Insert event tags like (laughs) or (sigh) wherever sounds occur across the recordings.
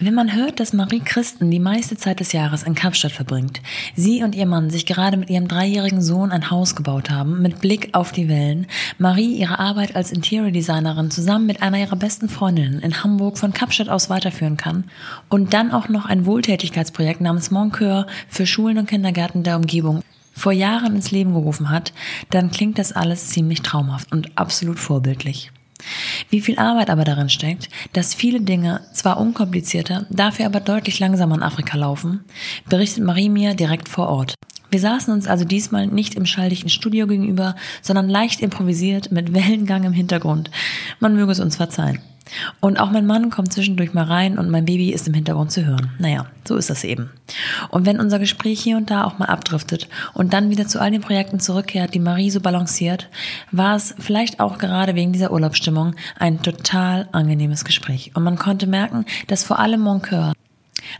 Wenn man hört, dass Marie Christen die meiste Zeit des Jahres in Kapstadt verbringt, sie und ihr Mann sich gerade mit ihrem dreijährigen Sohn ein Haus gebaut haben, mit Blick auf die Wellen, Marie ihre Arbeit als Interior Designerin zusammen mit einer ihrer besten Freundinnen in Hamburg von Kapstadt aus weiterführen kann und dann auch noch ein Wohltätigkeitsprojekt namens Moncur für Schulen und Kindergärten der Umgebung vor Jahren ins Leben gerufen hat, dann klingt das alles ziemlich traumhaft und absolut vorbildlich. Wie viel Arbeit aber darin steckt, dass viele Dinge zwar unkomplizierter, dafür aber deutlich langsamer in Afrika laufen, berichtet Marie mir direkt vor Ort. Wir saßen uns also diesmal nicht im schalldichten Studio gegenüber, sondern leicht improvisiert mit Wellengang im Hintergrund. Man möge es uns verzeihen. Und auch mein Mann kommt zwischendurch mal rein und mein Baby ist im Hintergrund zu hören. Naja, so ist das eben. Und wenn unser Gespräch hier und da auch mal abdriftet und dann wieder zu all den Projekten zurückkehrt, die Marie so balanciert, war es vielleicht auch gerade wegen dieser Urlaubsstimmung ein total angenehmes Gespräch. Und man konnte merken, dass vor allem Moncur,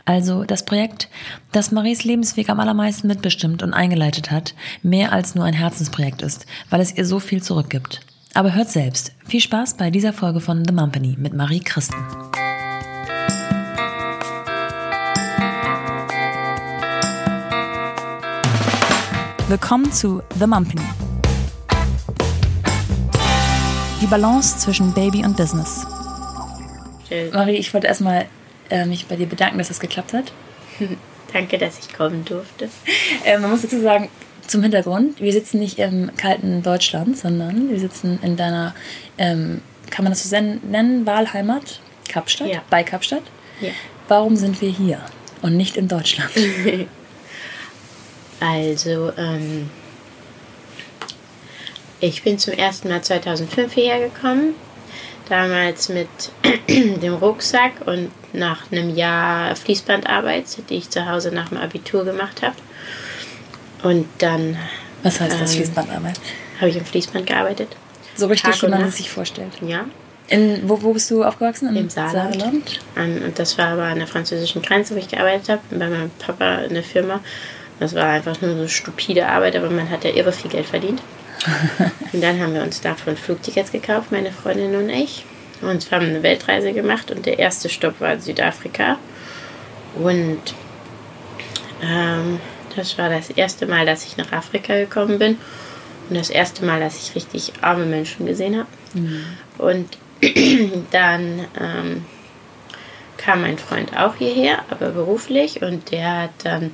also das Projekt, das Maries Lebensweg am allermeisten mitbestimmt und eingeleitet hat, mehr als nur ein Herzensprojekt ist, weil es ihr so viel zurückgibt. Aber hört selbst. Viel Spaß bei dieser Folge von The Mumpany mit Marie Christen. Willkommen zu The Mumpany. Die Balance zwischen Baby und Business. Marie, ich wollte erstmal äh, mich bei dir bedanken, dass es das geklappt hat. (laughs) Danke, dass ich kommen durfte. Äh, man muss dazu sagen, zum Hintergrund, wir sitzen nicht im kalten Deutschland, sondern wir sitzen in deiner, ähm, kann man das so nennen, Wahlheimat, Kapstadt, ja. bei Kapstadt. Ja. Warum sind wir hier und nicht in Deutschland? (laughs) also, ähm, ich bin zum ersten Mal 2005 hierher gekommen. Damals mit (clears throat) dem Rucksack und nach einem Jahr Fließbandarbeit, die ich zu Hause nach dem Abitur gemacht habe. Und dann. Was heißt das, ähm, Fließbandarbeit? Habe ich im Fließband gearbeitet. So richtig, wie man es sich vorstellt. Ja. In, wo, wo bist du aufgewachsen? In Im Saarland. Saarland. Und das war aber an der französischen Grenze, wo ich gearbeitet habe, bei meinem Papa in der Firma. Das war einfach nur so stupide Arbeit, aber man hat ja irre viel Geld verdient. (laughs) und dann haben wir uns davon Flugtickets gekauft, meine Freundin und ich. Und wir haben eine Weltreise gemacht und der erste Stopp war Südafrika. Und ähm, das war das erste Mal, dass ich nach Afrika gekommen bin und das erste Mal, dass ich richtig arme Menschen gesehen habe. Mhm. Und (clears throat) dann ähm, kam mein Freund auch hierher, aber beruflich und der hat dann,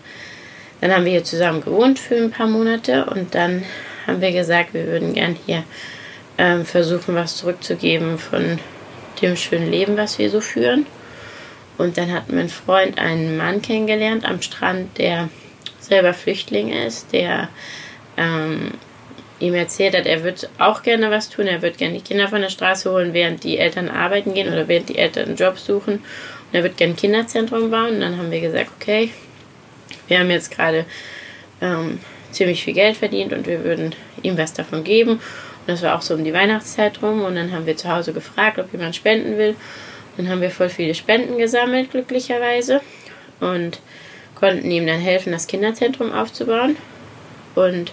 dann haben wir hier zusammen gewohnt für ein paar Monate und dann haben wir gesagt, wir würden gern hier ähm, versuchen, was zurückzugeben von dem schönen Leben, was wir so führen. Und dann hat mein Freund einen Mann kennengelernt am Strand, der selber Flüchtling ist, der ähm, ihm erzählt hat, er wird auch gerne was tun, er wird gerne die Kinder von der Straße holen, während die Eltern arbeiten gehen oder während die Eltern einen Job suchen. Und er wird gerne ein Kinderzentrum bauen. Und dann haben wir gesagt, okay, wir haben jetzt gerade ähm, ziemlich viel Geld verdient und wir würden ihm was davon geben. Und das war auch so um die Weihnachtszeit rum. Und dann haben wir zu Hause gefragt, ob jemand spenden will. Dann haben wir voll viele Spenden gesammelt, glücklicherweise. Und konnten ihm dann helfen, das Kinderzentrum aufzubauen. Und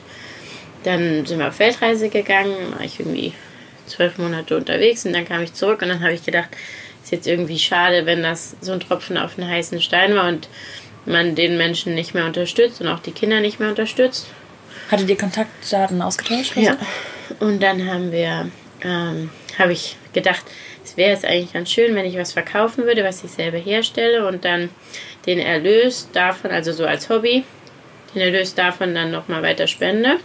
dann sind wir auf Weltreise gegangen, war ich irgendwie zwölf Monate unterwegs und dann kam ich zurück und dann habe ich gedacht, ist jetzt irgendwie schade, wenn das so ein Tropfen auf einen heißen Stein war und man den Menschen nicht mehr unterstützt und auch die Kinder nicht mehr unterstützt. Hattet ihr Kontaktdaten ausgetauscht? Ja. Und dann haben wir, ähm, habe ich gedacht, es wäre jetzt eigentlich ganz schön, wenn ich was verkaufen würde, was ich selber herstelle und dann den Erlös davon, also so als Hobby, den Erlös davon dann nochmal weiter spende.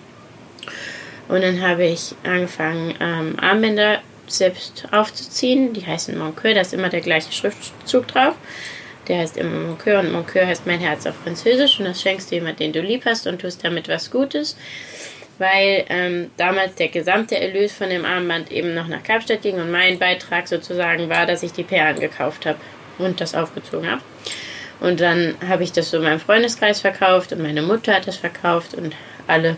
Und dann habe ich angefangen, ähm, Armbänder selbst aufzuziehen. Die heißen Moncur, da ist immer der gleiche Schriftzug drauf. Der heißt immer Moncur und Moncur heißt mein Herz auf Französisch und das schenkst du jemand, den du lieb hast und tust damit was Gutes. Weil ähm, damals der gesamte Erlös von dem Armband eben noch nach Kapstadt ging und mein Beitrag sozusagen war, dass ich die Perlen gekauft habe und das aufgezogen habe. Und dann habe ich das so meinem Freundeskreis verkauft und meine Mutter hat das verkauft und alle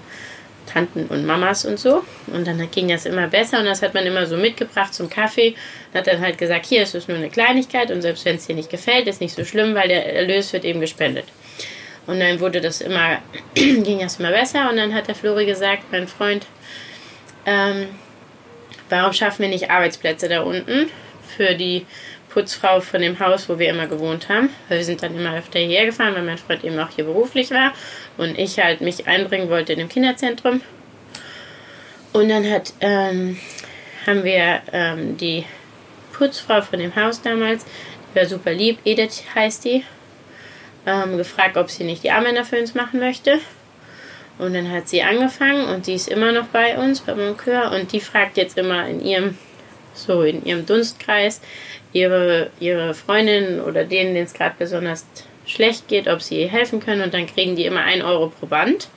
Tanten und Mamas und so. Und dann ging das immer besser und das hat man immer so mitgebracht zum Kaffee. Und hat dann halt gesagt, hier ist es nur eine Kleinigkeit und selbst wenn es dir nicht gefällt, ist nicht so schlimm, weil der Erlös wird eben gespendet. Und dann wurde das immer, (clears throat) ging das immer besser und dann hat der Flori gesagt, mein Freund, ähm, warum schaffen wir nicht Arbeitsplätze da unten für die Putzfrau von dem Haus, wo wir immer gewohnt haben. Wir sind dann immer öfter hierher gefahren, weil mein Freund eben auch hier beruflich war und ich halt mich einbringen wollte in dem Kinderzentrum. Und dann hat, ähm, haben wir ähm, die Putzfrau von dem Haus damals, die war super lieb, Edith heißt die, ähm, gefragt, ob sie nicht die Armbänder für uns machen möchte. Und dann hat sie angefangen und die ist immer noch bei uns, bei Moncur. Und die fragt jetzt immer in ihrem, so in ihrem Dunstkreis, ihre, ihre Freundin oder denen, denen es gerade besonders schlecht geht, ob sie ihr helfen können. Und dann kriegen die immer 1 Euro pro Band.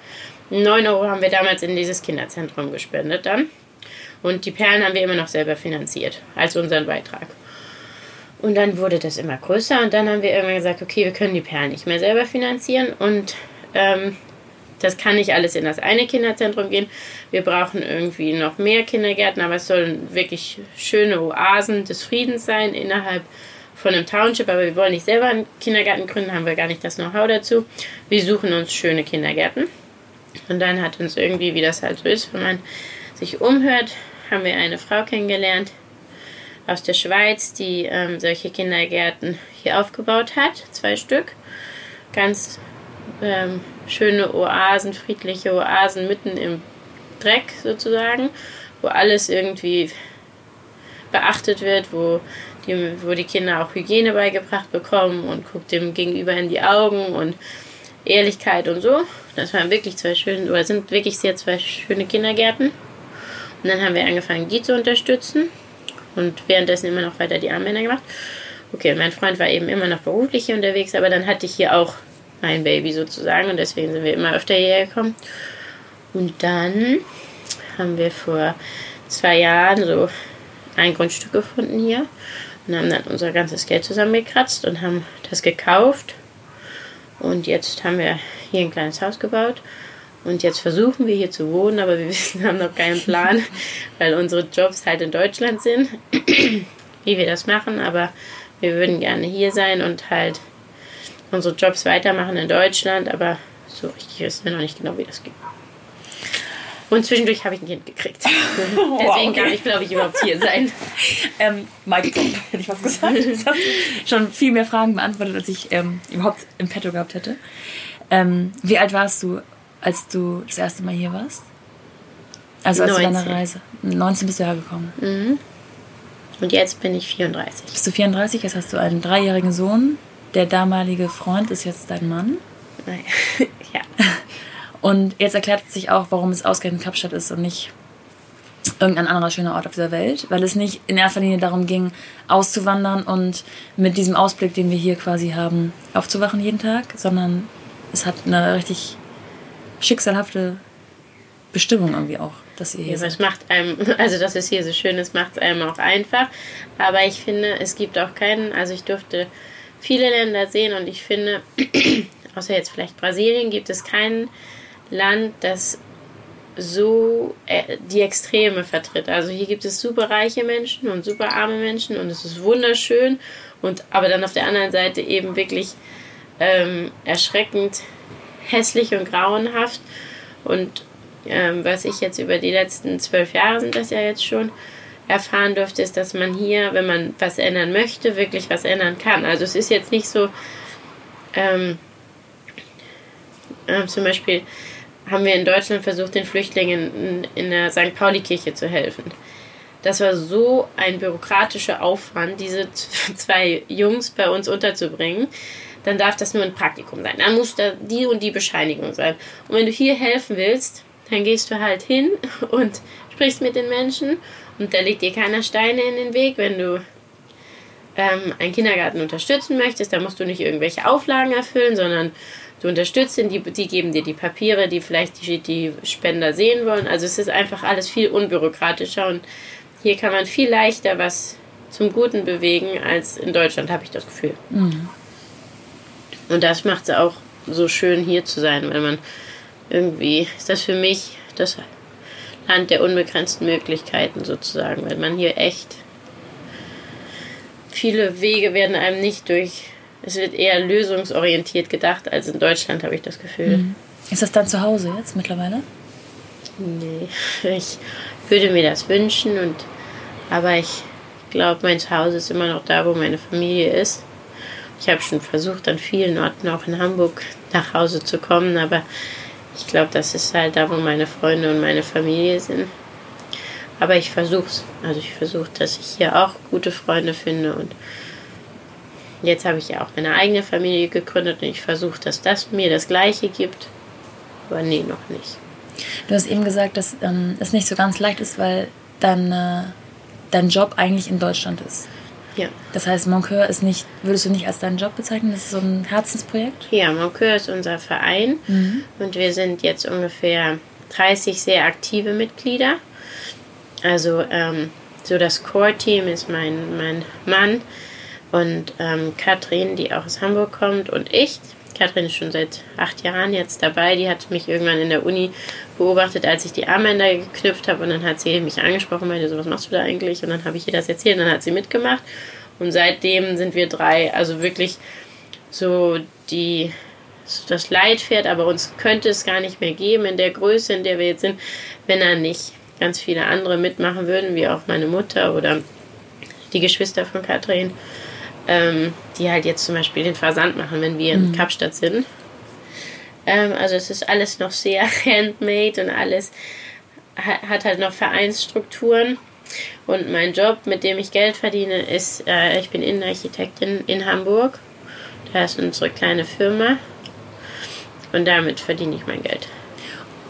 9 Euro haben wir damals in dieses Kinderzentrum gespendet dann. Und die Perlen haben wir immer noch selber finanziert, als unseren Beitrag. Und dann wurde das immer größer und dann haben wir irgendwann gesagt, okay, wir können die Perlen nicht mehr selber finanzieren und ähm, das kann nicht alles in das eine Kinderzentrum gehen. Wir brauchen irgendwie noch mehr Kindergärten, aber es sollen wirklich schöne Oasen des Friedens sein innerhalb von einem Township. Aber wir wollen nicht selber einen Kindergarten gründen, haben wir gar nicht das Know-how dazu. Wir suchen uns schöne Kindergärten. Und dann hat uns irgendwie, wie das halt so ist, wenn man sich umhört, haben wir eine Frau kennengelernt aus der Schweiz, die ähm, solche Kindergärten hier aufgebaut hat. Zwei Stück. Ganz ähm, schöne Oasen, friedliche Oasen mitten im Dreck sozusagen, wo alles irgendwie beachtet wird, wo die, wo die Kinder auch Hygiene beigebracht bekommen und guckt dem Gegenüber in die Augen und Ehrlichkeit und so. Das waren wirklich zwei schöne, oder sind wirklich sehr zwei schöne Kindergärten. Und dann haben wir angefangen, die zu unterstützen und währenddessen immer noch weiter die Armbänder gemacht. Okay, mein Freund war eben immer noch beruflich hier unterwegs, aber dann hatte ich hier auch mein Baby sozusagen und deswegen sind wir immer öfter hierher gekommen. Und dann haben wir vor zwei Jahren so ein Grundstück gefunden hier und haben dann unser ganzes Geld zusammengekratzt und haben das gekauft. Und jetzt haben wir hier ein kleines Haus gebaut. Und jetzt versuchen wir hier zu wohnen, aber wir (laughs) wissen, haben noch keinen Plan, weil unsere Jobs halt in Deutschland sind, (clears throat) wie wir das machen. Aber wir würden gerne hier sein und halt unsere Jobs weitermachen in Deutschland, aber so richtig wissen wir noch nicht genau, wie das geht. Und zwischendurch habe ich ein Kind gekriegt. (laughs) Deswegen wow, okay. kann ich, glaube ich, überhaupt hier sein. (laughs) ähm, Mike, (clears throat) hätte ich was gesagt. Du hast schon viel mehr Fragen beantwortet, als ich ähm, überhaupt im Petto gehabt hätte. Ähm, wie alt warst du, als du das erste Mal hier warst? Also als 19. du deine Reise. 19 bist du hergekommen. Mhm. Und jetzt bin ich 34. Bist du 34? Jetzt hast du einen dreijährigen Sohn der damalige Freund ist jetzt dein Mann. (laughs) ja. Und jetzt erklärt sich auch, warum es ausgerechnet Kapstadt ist und nicht irgendein anderer schöner Ort auf dieser Welt, weil es nicht in erster Linie darum ging, auszuwandern und mit diesem Ausblick, den wir hier quasi haben, aufzuwachen jeden Tag, sondern es hat eine richtig schicksalhafte Bestimmung irgendwie auch, dass ihr hier ja, seid. Es macht einem, (laughs) also dass es hier so schön ist, macht es einem auch einfach. Aber ich finde, es gibt auch keinen, also ich durfte viele Länder sehen und ich finde, (clears throat) außer jetzt vielleicht Brasilien, gibt es kein Land, das so äh, die Extreme vertritt. Also hier gibt es super reiche Menschen und super arme Menschen und es ist wunderschön und aber dann auf der anderen Seite eben wirklich ähm, erschreckend hässlich und grauenhaft und ähm, was ich jetzt über die letzten zwölf Jahre sind das ja jetzt schon erfahren durfte, ist, dass man hier, wenn man was ändern möchte, wirklich was ändern kann. Also es ist jetzt nicht so, ähm, äh, zum Beispiel haben wir in Deutschland versucht, den Flüchtlingen in, in der St. Pauli-Kirche zu helfen. Das war so ein bürokratischer Aufwand, diese (laughs) zwei Jungs bei uns unterzubringen. Dann darf das nur ein Praktikum sein. Dann muss da die und die Bescheinigung sein. Und wenn du hier helfen willst, dann gehst du halt hin (laughs) und sprichst mit den Menschen und da legt dir keiner Steine in den Weg, wenn du ähm, einen Kindergarten unterstützen möchtest. Da musst du nicht irgendwelche Auflagen erfüllen, sondern du unterstützt ihn, die, die geben dir die Papiere, die vielleicht die, die Spender sehen wollen. Also es ist einfach alles viel unbürokratischer und hier kann man viel leichter was zum Guten bewegen als in Deutschland, habe ich das Gefühl. Mhm. Und das macht es auch so schön hier zu sein, weil man irgendwie ist das für mich das Land der unbegrenzten Möglichkeiten sozusagen, weil man hier echt viele Wege werden einem nicht durch, es wird eher lösungsorientiert gedacht als in Deutschland, habe ich das Gefühl. Mhm. Ist das dann zu Hause jetzt mittlerweile? Nee, (laughs) ich würde mir das wünschen und aber ich glaube, mein Zuhause ist immer noch da, wo meine Familie ist. Ich habe schon versucht, an vielen Orten auch in Hamburg nach Hause zu kommen, aber ich glaube, das ist halt da, wo meine Freunde und meine Familie sind. Aber ich versuche es. Also ich versuche, dass ich hier auch gute Freunde finde und jetzt habe ich ja auch meine eigene Familie gegründet und ich versuche, dass das mir das Gleiche gibt. Aber nee, noch nicht. Du hast eben gesagt, dass ähm, es nicht so ganz leicht ist, weil dein, äh, dein Job eigentlich in Deutschland ist. Ja. Das heißt, Moncur ist nicht, würdest du nicht als deinen Job bezeichnen? Das ist so ein Herzensprojekt? Ja, Moncur ist unser Verein mhm. und wir sind jetzt ungefähr 30 sehr aktive Mitglieder. Also ähm, so das Core-Team ist mein, mein Mann und ähm, Katrin, die auch aus Hamburg kommt und ich. Katrin ist schon seit acht Jahren jetzt dabei. Die hat mich irgendwann in der Uni beobachtet, als ich die Armbänder geknüpft habe. Und dann hat sie mich angesprochen, meinte so, was machst du da eigentlich? Und dann habe ich ihr das erzählt und dann hat sie mitgemacht. Und seitdem sind wir drei, also wirklich so die das Leitpferd, aber uns könnte es gar nicht mehr geben in der Größe, in der wir jetzt sind, wenn da nicht ganz viele andere mitmachen würden, wie auch meine Mutter oder die Geschwister von Katrin ähm, die halt jetzt zum Beispiel den Versand machen, wenn wir in mhm. Kapstadt sind. Ähm, also es ist alles noch sehr (laughs) handmade und alles hat halt noch Vereinsstrukturen. Und mein Job, mit dem ich Geld verdiene, ist, äh, ich bin Innenarchitektin in Hamburg. Da ist unsere kleine Firma. Und damit verdiene ich mein Geld.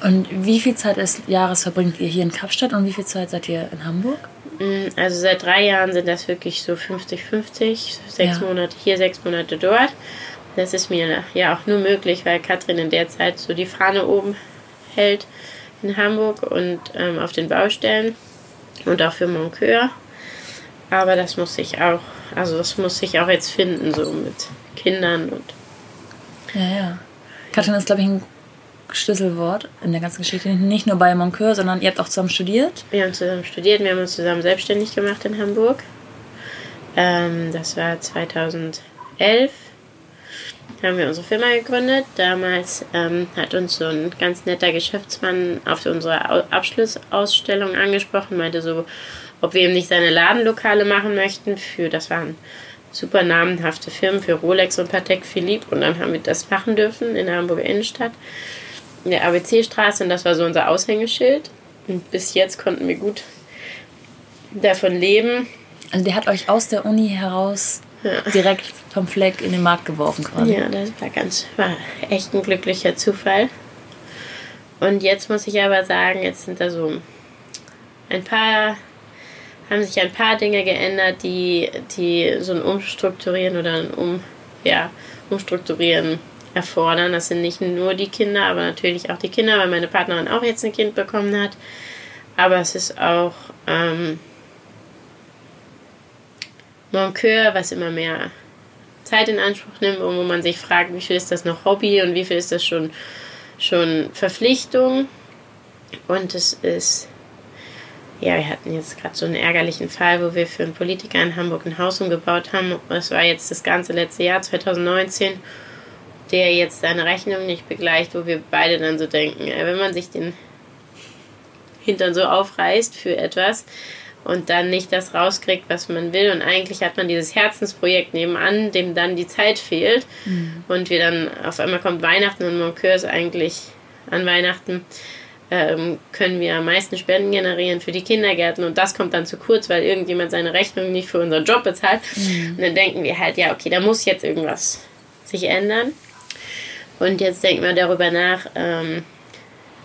Und wie viel Zeit des Jahres verbringt ihr hier in Kapstadt und wie viel Zeit seid ihr in Hamburg? Also seit drei Jahren sind das wirklich so 50-50, sechs ja. Monate hier, sechs Monate dort. Das ist mir ja auch nur möglich, weil Katrin in der Zeit so die Fahne oben hält in Hamburg und ähm, auf den Baustellen und auch für Moncur. Aber das muss ich auch, also das muss ich auch jetzt finden, so mit Kindern und. Ja, ja. Katrin ist, glaube ich, ein Schlüsselwort in der ganzen Geschichte. Nicht nur bei Moncur, sondern ihr habt auch zusammen studiert. Wir haben zusammen studiert, wir haben uns zusammen selbstständig gemacht in Hamburg. Ähm, das war 2011. Haben wir unsere Firma gegründet. Damals ähm, hat uns so ein ganz netter Geschäftsmann auf unsere Abschlussausstellung angesprochen, meinte so, ob wir ihm nicht seine Ladenlokale machen möchten. Für das waren super namenhafte Firmen für Rolex und Patek Philippe und dann haben wir das machen dürfen in der Hamburger Innenstadt in der ABC-Straße und das war so unser Aushängeschild. Und bis jetzt konnten wir gut davon leben. Also der hat euch aus der Uni heraus ja. direkt vom Fleck in den Markt geworfen quasi. Ja, das war ganz, war echt ein glücklicher Zufall. Und jetzt muss ich aber sagen, jetzt sind da so ein paar, haben sich ein paar Dinge geändert, die, die so ein Umstrukturieren oder ein um, ja, Umstrukturieren erfordern. Das sind nicht nur die Kinder, aber natürlich auch die Kinder, weil meine Partnerin auch jetzt ein Kind bekommen hat. Aber es ist auch ähm, Moncur, was immer mehr Zeit in Anspruch nimmt und wo man sich fragt, wie viel ist das noch Hobby und wie viel ist das schon, schon Verpflichtung. Und es ist, ja, wir hatten jetzt gerade so einen ärgerlichen Fall, wo wir für einen Politiker in Hamburg ein Haus umgebaut haben. Das war jetzt das ganze letzte Jahr, 2019 der jetzt seine Rechnung nicht begleicht, wo wir beide dann so denken, wenn man sich den Hintern so aufreißt für etwas und dann nicht das rauskriegt, was man will und eigentlich hat man dieses Herzensprojekt nebenan, dem dann die Zeit fehlt mhm. und wir dann auf einmal kommt Weihnachten und Moncur ist eigentlich an Weihnachten ähm, können wir am meisten Spenden generieren für die Kindergärten und das kommt dann zu kurz, weil irgendjemand seine Rechnung nicht für unseren Job bezahlt. Mhm. Und dann denken wir halt, ja, okay, da muss jetzt irgendwas sich ändern. Und jetzt denken wir darüber nach, ähm,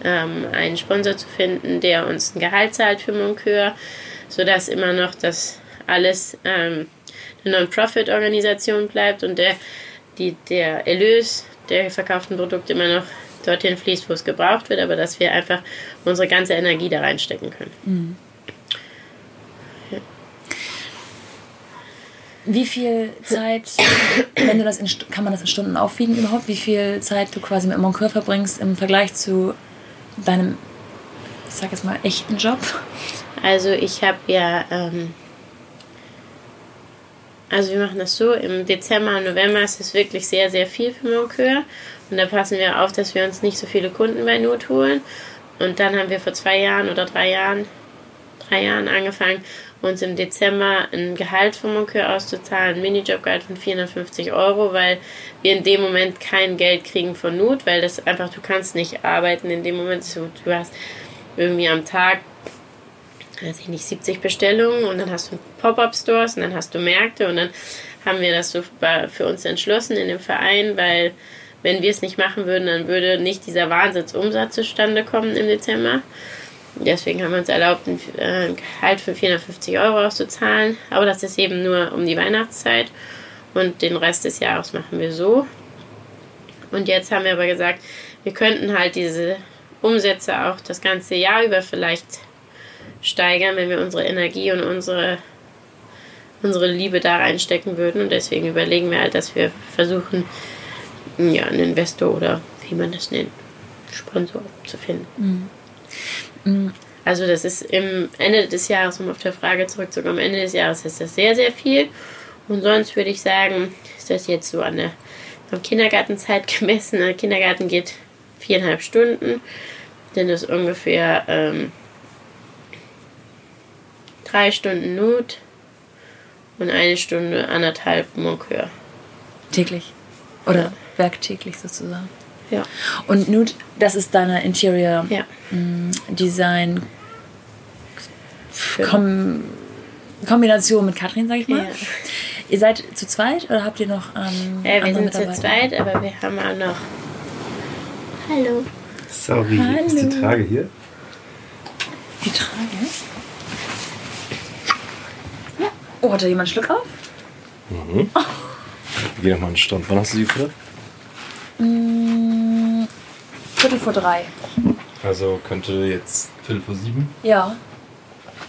ähm, einen Sponsor zu finden, der uns ein Gehalt zahlt für Moncur, sodass immer noch das alles ähm, eine Non-Profit-Organisation bleibt und der, die, der Erlös der verkauften Produkte immer noch dorthin fließt, wo es gebraucht wird, aber dass wir einfach unsere ganze Energie da reinstecken können. Mhm. Wie viel Zeit, wenn du das in, kann man das in Stunden aufwiegen überhaupt, wie viel Zeit du quasi mit Moncur verbringst im Vergleich zu deinem, ich sag jetzt mal, echten Job? Also ich habe ja, ähm, also wir machen das so, im Dezember November ist es wirklich sehr, sehr viel für Moncur und da passen wir auf, dass wir uns nicht so viele Kunden bei Not holen. Und dann haben wir vor zwei Jahren oder drei Jahren, drei Jahren angefangen, uns im Dezember ein Gehalt vom Monkeur auszuzahlen, ein Minijobgehalt von 450 Euro, weil wir in dem Moment kein Geld kriegen von Not, weil das einfach, du kannst nicht arbeiten in dem Moment. Du hast irgendwie am Tag, weiß ich nicht, 70 Bestellungen und dann hast du Pop-Up-Stores und dann hast du Märkte und dann haben wir das so für uns entschlossen in dem Verein, weil wenn wir es nicht machen würden, dann würde nicht dieser Wahnsinnsumsatz zustande kommen im Dezember. Deswegen haben wir uns erlaubt, ein äh, Gehalt von 450 Euro auszuzahlen. Aber das ist eben nur um die Weihnachtszeit. Und den Rest des Jahres machen wir so. Und jetzt haben wir aber gesagt, wir könnten halt diese Umsätze auch das ganze Jahr über vielleicht steigern, wenn wir unsere Energie und unsere, unsere Liebe da reinstecken würden. Und deswegen überlegen wir halt, dass wir versuchen, ja, einen Investor oder wie man das nennt, Sponsor zu finden. Mhm. Also das ist im Ende des Jahres, um auf der Frage zurückzukommen, am Ende des Jahres ist das sehr, sehr viel. Und sonst würde ich sagen, ist das jetzt so an der am Kindergartenzeit (laughs) gemessen. Der Kindergarten geht viereinhalb Stunden. Dann ist ungefähr ähm, drei Stunden Not und eine Stunde anderthalb Monkeur. Täglich? Oder ja. werktäglich sozusagen? Ja. Und Nude, das ist deine Interior ja. Mm, Design Kom Kombination mit Katrin, sag ich mal. Ja. Ihr seid zu zweit oder habt ihr noch ähm, Ja, wir sind zu zweit, aber wir haben auch noch. Hallo. Sorry, Hallo. ist die Trage hier? Die Trage? Ja. Oh, hat da jemand einen Schluck auf? Mhm. Oh. Gehen nochmal an den Strand. Wann hast du sie gefüttert? Mm, Viertel vor drei. Also könnte jetzt Viertel vor sieben? Ja.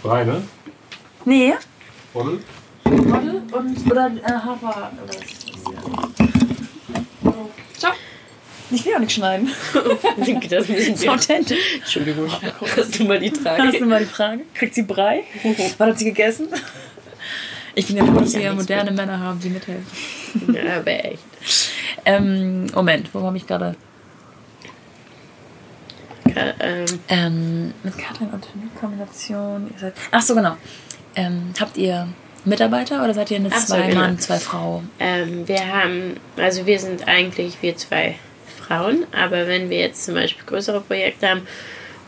Drei, ne? Nee. Voddel? Voddel und oder äh, Hafer. Oder Ciao. Ich will auch nicht schneiden. (laughs) das ist (laughs) authentisch. Entschuldigung. Hast du mal die Frage? Hast du mal die Frage? Kriegt sie Brei? Wann (laughs) hat sie gegessen? Ich bin ja froh, dass wir moderne Männer haben, die mithelfen. Ja, aber echt. Ähm, Moment, wo habe ich gerade? Ähm. Ähm, mit Katrin und Kombination. Ach so, genau. Ähm, habt ihr Mitarbeiter oder seid ihr eine so, zwei genau. Mann, zwei Frau? Ähm, wir haben, also wir sind eigentlich wir zwei Frauen, aber wenn wir jetzt zum Beispiel größere Projekte haben,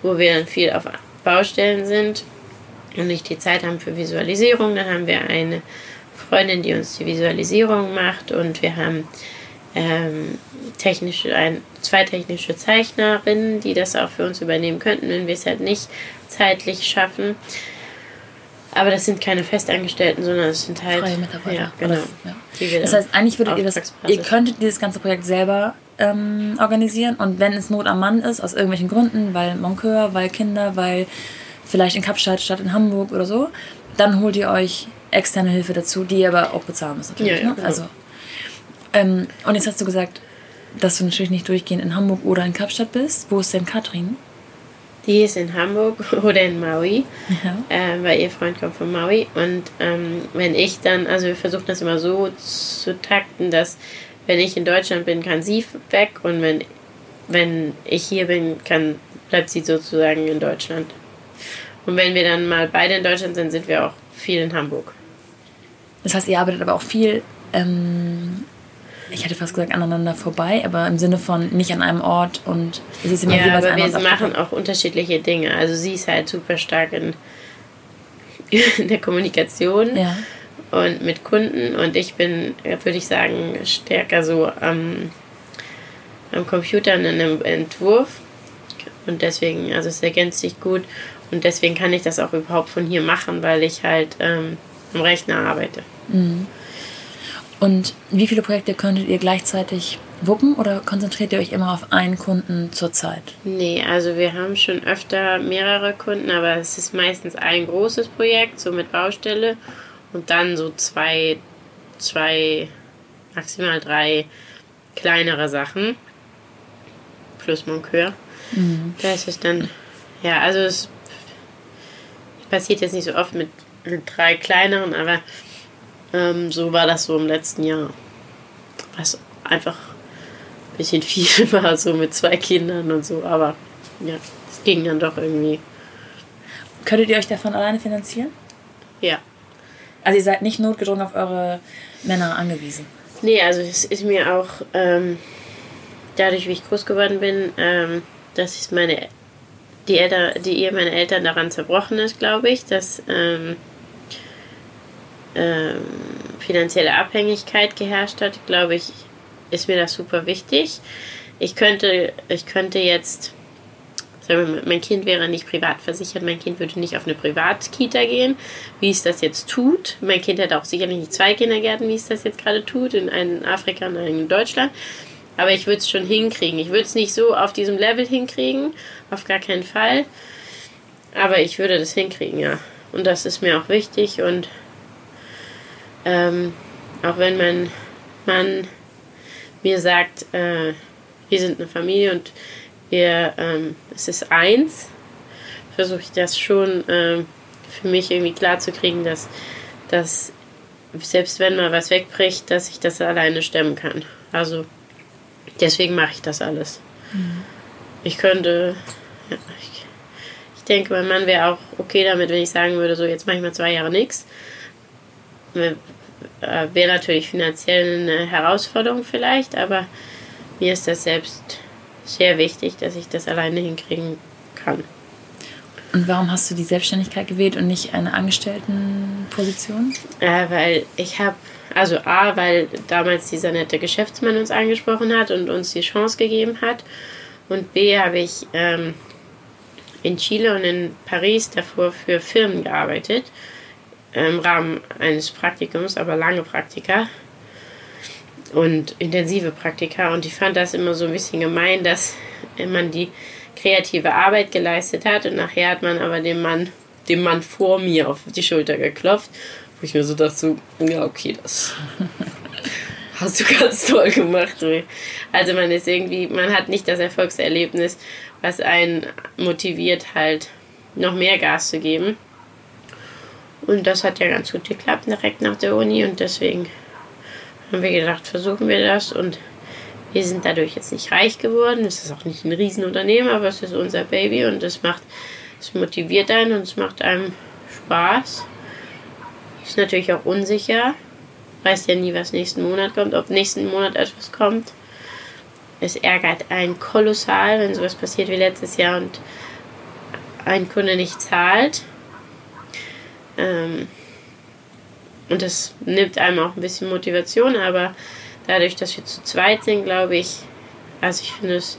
wo wir dann viel auf Baustellen sind und nicht die Zeit haben für Visualisierung, dann haben wir eine Freundin, die uns die Visualisierung macht und wir haben ähm, technische, ein, zwei technische Zeichnerinnen, die das auch für uns übernehmen könnten, wenn wir es halt nicht zeitlich schaffen. Aber das sind keine Festangestellten, sondern es sind halt freie Mitarbeiter. Ja, genau. Oder, ja. Das heißt, eigentlich würdet ihr das, ihr könntet dieses ganze Projekt selber ähm, organisieren und wenn es Not am Mann ist, aus irgendwelchen Gründen, weil Monkeur, weil Kinder, weil vielleicht in Kapstadt statt in Hamburg oder so, dann holt ihr euch externe Hilfe dazu, die ihr aber auch bezahlen müsst natürlich. Ja, ne? genau. Also ähm, und jetzt hast du gesagt, dass du natürlich nicht durchgehend in Hamburg oder in Kapstadt bist. Wo ist denn Katrin? Die ist in Hamburg (laughs) oder in Maui, Ja. äh, weil ihr Freund kommt von Maui. Und ähm, wenn ich dann, also wir versuchen das immer so zu takten, dass wenn ich in Deutschland bin, kann sie weg und wenn, wenn ich hier bin, kann, bleibt sie sozusagen in Deutschland. Und wenn wir dann mal beide in Deutschland sind, sind wir auch viel in Hamburg. Das heißt, ihr arbeitet aber auch viel, ähm, ich hätte fast gesagt, aneinander vorbei, aber im Sinne von nicht an einem Ort und es ist immer Ja, aber wir machen auch unterschiedliche Dinge. Also sie ist halt super stark in, (laughs) in der Kommunikation Ja. und mit Kunden und ich bin, würde ich sagen, stärker so am, am Computer und in einem Entwurf. Und deswegen, also es ergänzt sich gut und deswegen kann ich das auch überhaupt von hier machen, weil ich halt ähm, am Rechner arbeite. Und wie viele Projekte könntet ihr gleichzeitig wuppen oder konzentriert ihr euch immer auf einen Kunden zur Zeit? Nee, also wir haben schon öfter mehrere Kunden, aber es ist meistens ein großes Projekt, so mit Baustelle und dann so zwei, zwei, maximal drei kleinere Sachen plus Monkeur. Da ist es dann, ja, also es passiert jetzt nicht so oft mit, mit drei kleineren, aber ähm, so war das so im letzten Jahr. Was einfach ein bisschen viel (laughs) war, so mit zwei Kindern und so, aber ja, es ging dann doch irgendwie. Könntet ihr euch davon alleine finanzieren? Ja. Also ihr seid nicht notgedrungen auf eure Männer angewiesen. Nee, also es ist mir auch ähm, dadurch, wie ich groß geworden bin, ähm, dass ich meine die Elter, die Ehe meiner Eltern daran zerbrochen ist, glaube ich, dass ähm, ähm, finanzielle Abhängigkeit geherrscht hat, glaube ich, ist mir das super wichtig. Ich könnte, ich könnte jetzt, mal, mein Kind wäre nicht privat versichert, mein Kind würde nicht auf eine Privatkita gehen, wie es das jetzt tut. Mein Kind hätte auch sicherlich nicht zwei Kindergärten, wie es das jetzt gerade tut, in einen in Afrika und einen in Deutschland. Aber ich würde es schon hinkriegen. Ich würde es nicht so auf diesem Level hinkriegen, auf gar keinen Fall. Aber ich würde das hinkriegen, ja. Und das ist mir auch wichtig. Und ähm, auch wenn mein Mann mir sagt, äh, wir sind eine Familie und wir, ähm, es ist eins, versuche ich das schon äh, für mich irgendwie klar zu kriegen, dass, dass selbst wenn mal was wegbricht, dass ich das alleine stemmen kann. Also deswegen mache ich das alles. Mhm. Ich könnte, ja, ich, ich denke, mein Mann wäre auch okay damit, wenn ich sagen würde, so jetzt mache ich mal zwei Jahre nichts. Wäre natürlich finanziell eine Herausforderung vielleicht, aber mir ist das selbst sehr wichtig, dass ich das alleine hinkriegen kann. Und warum hast du die Selbstständigkeit gewählt und nicht eine Angestelltenposition? Äh, weil ich habe, also A, weil damals dieser nette Geschäftsmann uns angesprochen hat und uns die Chance gegeben hat. Und B, habe ich ähm, in Chile und in Paris davor für Firmen gearbeitet. Im Rahmen eines Praktikums, aber lange Praktika und intensive Praktika. Und ich fand das immer so ein bisschen gemein, dass man die kreative Arbeit geleistet hat und nachher hat man aber dem Mann, dem Mann vor mir auf die Schulter geklopft, wo ich mir so dachte, so, ja, okay, das (laughs) hast du ganz toll gemacht. Also man ist irgendwie, man hat nicht das Erfolgserlebnis, was einen motiviert, halt noch mehr Gas zu geben. Und das hat ja ganz gut geklappt direkt nach der Uni und deswegen haben wir gedacht, versuchen wir das und wir sind dadurch jetzt nicht reich geworden. Es ist auch nicht ein Riesenunternehmen, aber es ist unser Baby und es macht, es motiviert einen und es macht einem Spaß. Ist natürlich auch unsicher. Weiß ja nie, was nächsten Monat kommt, ob nächsten Monat etwas kommt. Es ärgert einen kolossal, wenn sowas passiert wie letztes Jahr und ein Kunde nicht zahlt. Ähm, und das nimmt einem auch ein bisschen Motivation, aber dadurch, dass wir zu zweit sind, glaube ich, also ich finde es,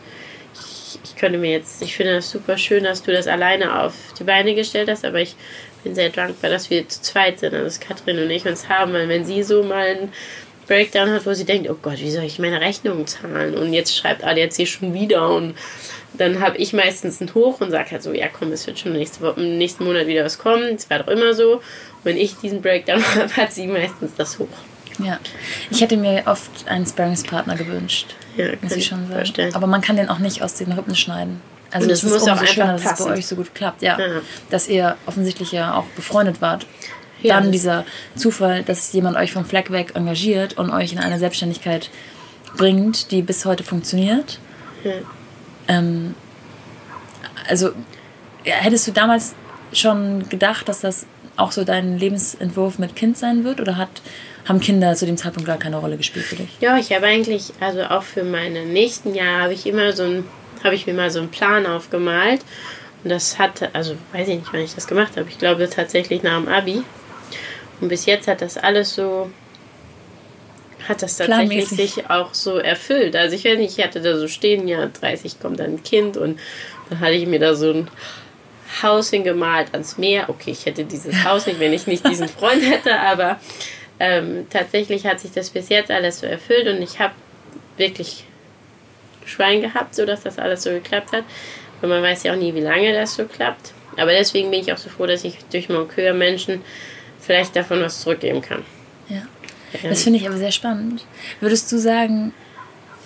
ich, ich könnte mir jetzt, ich finde das super schön, dass du das alleine auf die Beine gestellt hast, aber ich bin sehr dankbar, dass wir zu zweit sind, dass Katrin und ich uns haben, weil wenn sie so mal einen Breakdown hat, wo sie denkt, oh Gott, wie soll ich meine Rechnungen zahlen? Und jetzt schreibt ADAC schon wieder und dann habe ich meistens einen Hoch und sage halt so, ja komm, es wird schon nächste Woche, im nächsten Monat wieder was kommen. Es war doch immer so. Und wenn ich diesen Breakdown (laughs) habe, hat sie meistens das Hoch. Ja, ich hätte mir oft einen Sparringspartner gewünscht. Ja, muss ich schon sagen. Vorstellen. Aber man kann den auch nicht aus den Rippen schneiden. Also es muss auch schöner, dass es bei euch so gut klappt. Ja, ja, dass ihr offensichtlich ja auch befreundet wart. Ja, Dann dieser Zufall, dass jemand euch vom Fleck weg engagiert und euch in eine Selbstständigkeit bringt, die bis heute funktioniert. Ja. Ähm, also hättest du damals schon gedacht, dass das auch so dein Lebensentwurf mit Kind sein wird? Oder hat, haben Kinder zu dem Zeitpunkt gar keine Rolle gespielt für dich? Ja, ich habe eigentlich, also auch für meine nächsten Jahre habe ich immer so ein, habe ich mir mal so einen Plan aufgemalt. Und das hatte, also weiß ich nicht, wann ich das gemacht habe. Ich glaube tatsächlich nach dem Abi. Und bis jetzt hat das alles so, hat das tatsächlich sich auch so erfüllt. Also ich weiß nicht, ich hatte da so stehen, ja, 30 kommt dann ein Kind und dann hatte ich mir da so ein Haus hingemalt ans Meer. Okay, ich hätte dieses Haus nicht, wenn ich nicht diesen (laughs) Freund hätte, aber ähm, tatsächlich hat sich das bis jetzt alles so erfüllt und ich habe wirklich Schwein gehabt, sodass das alles so geklappt hat. Und man weiß ja auch nie, wie lange das so klappt. Aber deswegen bin ich auch so froh, dass ich durch Moncur Menschen vielleicht davon was zurückgeben kann. Ja. Das finde ich aber sehr spannend. Würdest du sagen,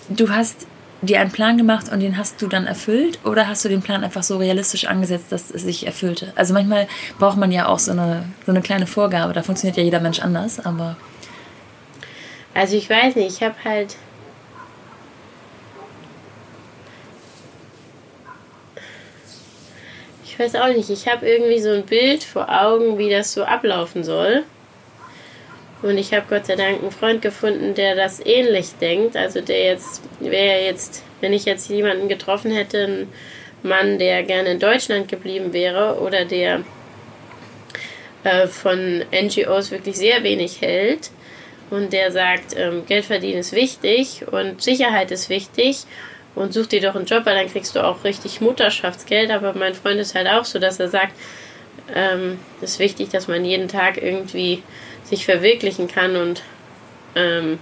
du hast dir einen Plan gemacht und den hast du dann erfüllt oder hast du den Plan einfach so realistisch angesetzt, dass es sich erfüllte? Also manchmal braucht man ja auch so eine, so eine kleine Vorgabe, da funktioniert ja jeder Mensch anders, aber. Also ich weiß nicht, ich habe halt. Ich weiß auch nicht, ich habe irgendwie so ein Bild vor Augen, wie das so ablaufen soll. Und ich habe Gott sei Dank einen Freund gefunden, der das ähnlich denkt. Also der jetzt, wäre jetzt, wenn ich jetzt jemanden getroffen hätte, einen Mann, der gerne in Deutschland geblieben wäre oder der äh, von NGOs wirklich sehr wenig hält und der sagt, ähm, Geld verdienen ist wichtig und Sicherheit ist wichtig und such dir doch einen Job, weil dann kriegst du auch richtig Mutterschaftsgeld. Aber mein Freund ist halt auch so, dass er sagt, ähm, es ist wichtig, dass man jeden Tag irgendwie sich verwirklichen kann und ähm,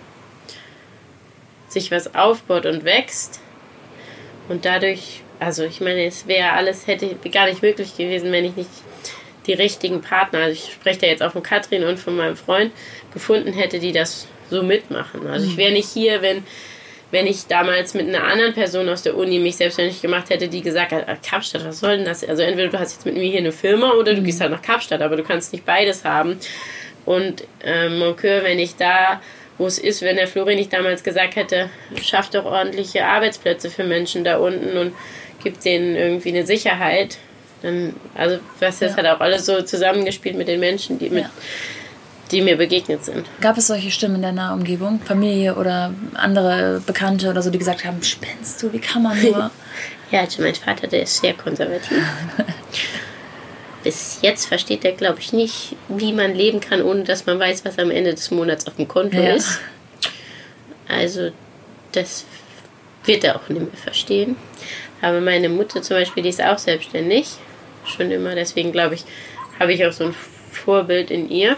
sich was aufbaut und wächst. Und dadurch, also ich meine, es wäre alles, hätte gar nicht möglich gewesen, wenn ich nicht die richtigen Partner, also ich spreche da jetzt auch von Katrin und von meinem Freund, gefunden hätte, die das so mitmachen. Also ich wäre nicht hier, wenn wenn ich damals mit einer anderen Person aus der Uni mich selbstständig gemacht hätte, die gesagt hat, ah, Kapstadt, was soll denn das? Also entweder du hast jetzt mit mir hier eine Firma oder du gehst halt nach Kapstadt, aber du kannst nicht beides haben. Und ähm, Moncur, wenn ich da, wo es ist, wenn der Flori nicht damals gesagt hätte, schafft doch ordentliche Arbeitsplätze für Menschen da unten und gibt denen irgendwie eine Sicherheit, dann, also was das ja. hat auch alles so zusammengespielt mit den Menschen, die mit ja die mir begegnet sind. Gab es solche Stimmen in deiner Umgebung, Familie oder andere Bekannte oder so, die gesagt haben, spinnst du, wie kann man nur? (laughs) ja, also mein Vater, der ist sehr konservativ. (laughs) Bis jetzt versteht er, glaube ich, nicht, wie man leben kann, ohne dass man weiß, was am Ende des Monats auf dem Konto ja. ist. Also das wird er auch nicht mehr verstehen. Aber meine Mutter zum Beispiel, die ist auch selbstständig. Schon immer. Deswegen glaube ich, habe ich auch so ein Vorbild in ihr.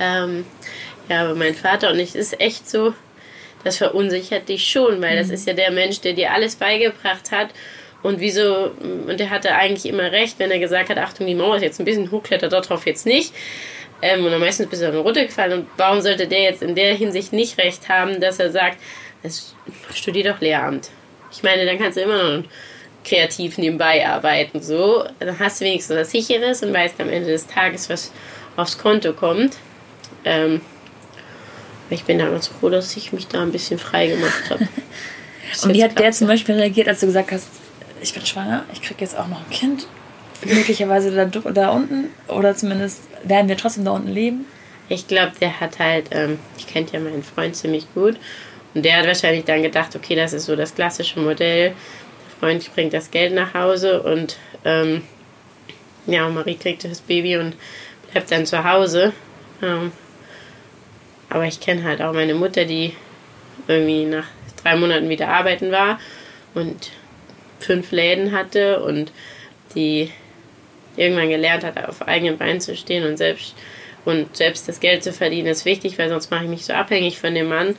Ähm, ja, aber mein Vater und ich ist echt so, das verunsichert dich schon, weil mhm. das ist ja der Mensch, der dir alles beigebracht hat. Und wieso, und der hatte eigentlich immer recht, wenn er gesagt hat, Achtung, die Mauer ist jetzt ein bisschen hochklettert darauf jetzt nicht. Ähm, und dann meistens bist du dann runtergefallen. Und warum sollte der jetzt in der Hinsicht nicht recht haben, dass er sagt, studier doch Lehramt. Ich meine, dann kannst du immer noch kreativ nebenbei arbeiten. So, dann hast du wenigstens was Sicheres und weißt am Ende des Tages, was aufs Konto kommt. Ähm, ich bin damals froh, dass ich mich da ein bisschen frei gemacht habe. (laughs) Und wie hat der zum Beispiel reagiert, als du gesagt hast, ich bin schwanger, ich kriege jetzt auch noch ein Kind, möglicherweise da, da unten oder zumindest werden wir trotzdem da unten leben? Ich glaube, der hat halt, ähm, ich kennt ja meinen Freund ziemlich gut und der hat wahrscheinlich dann gedacht, okay, das ist so das klassische Modell. Der Freund bringt das Geld nach Hause und ähm, ja, Marie kriegt das Baby und bleibt dann zu Hause. Ähm, aber ich kenne halt auch meine Mutter, die irgendwie nach drei Monaten wieder arbeiten war und fünf Läden hatte und die irgendwann gelernt hat, auf eigenen Beinen zu stehen und selbst und selbst das Geld zu verdienen ist wichtig, weil sonst mache ich mich so abhängig von dem Mann.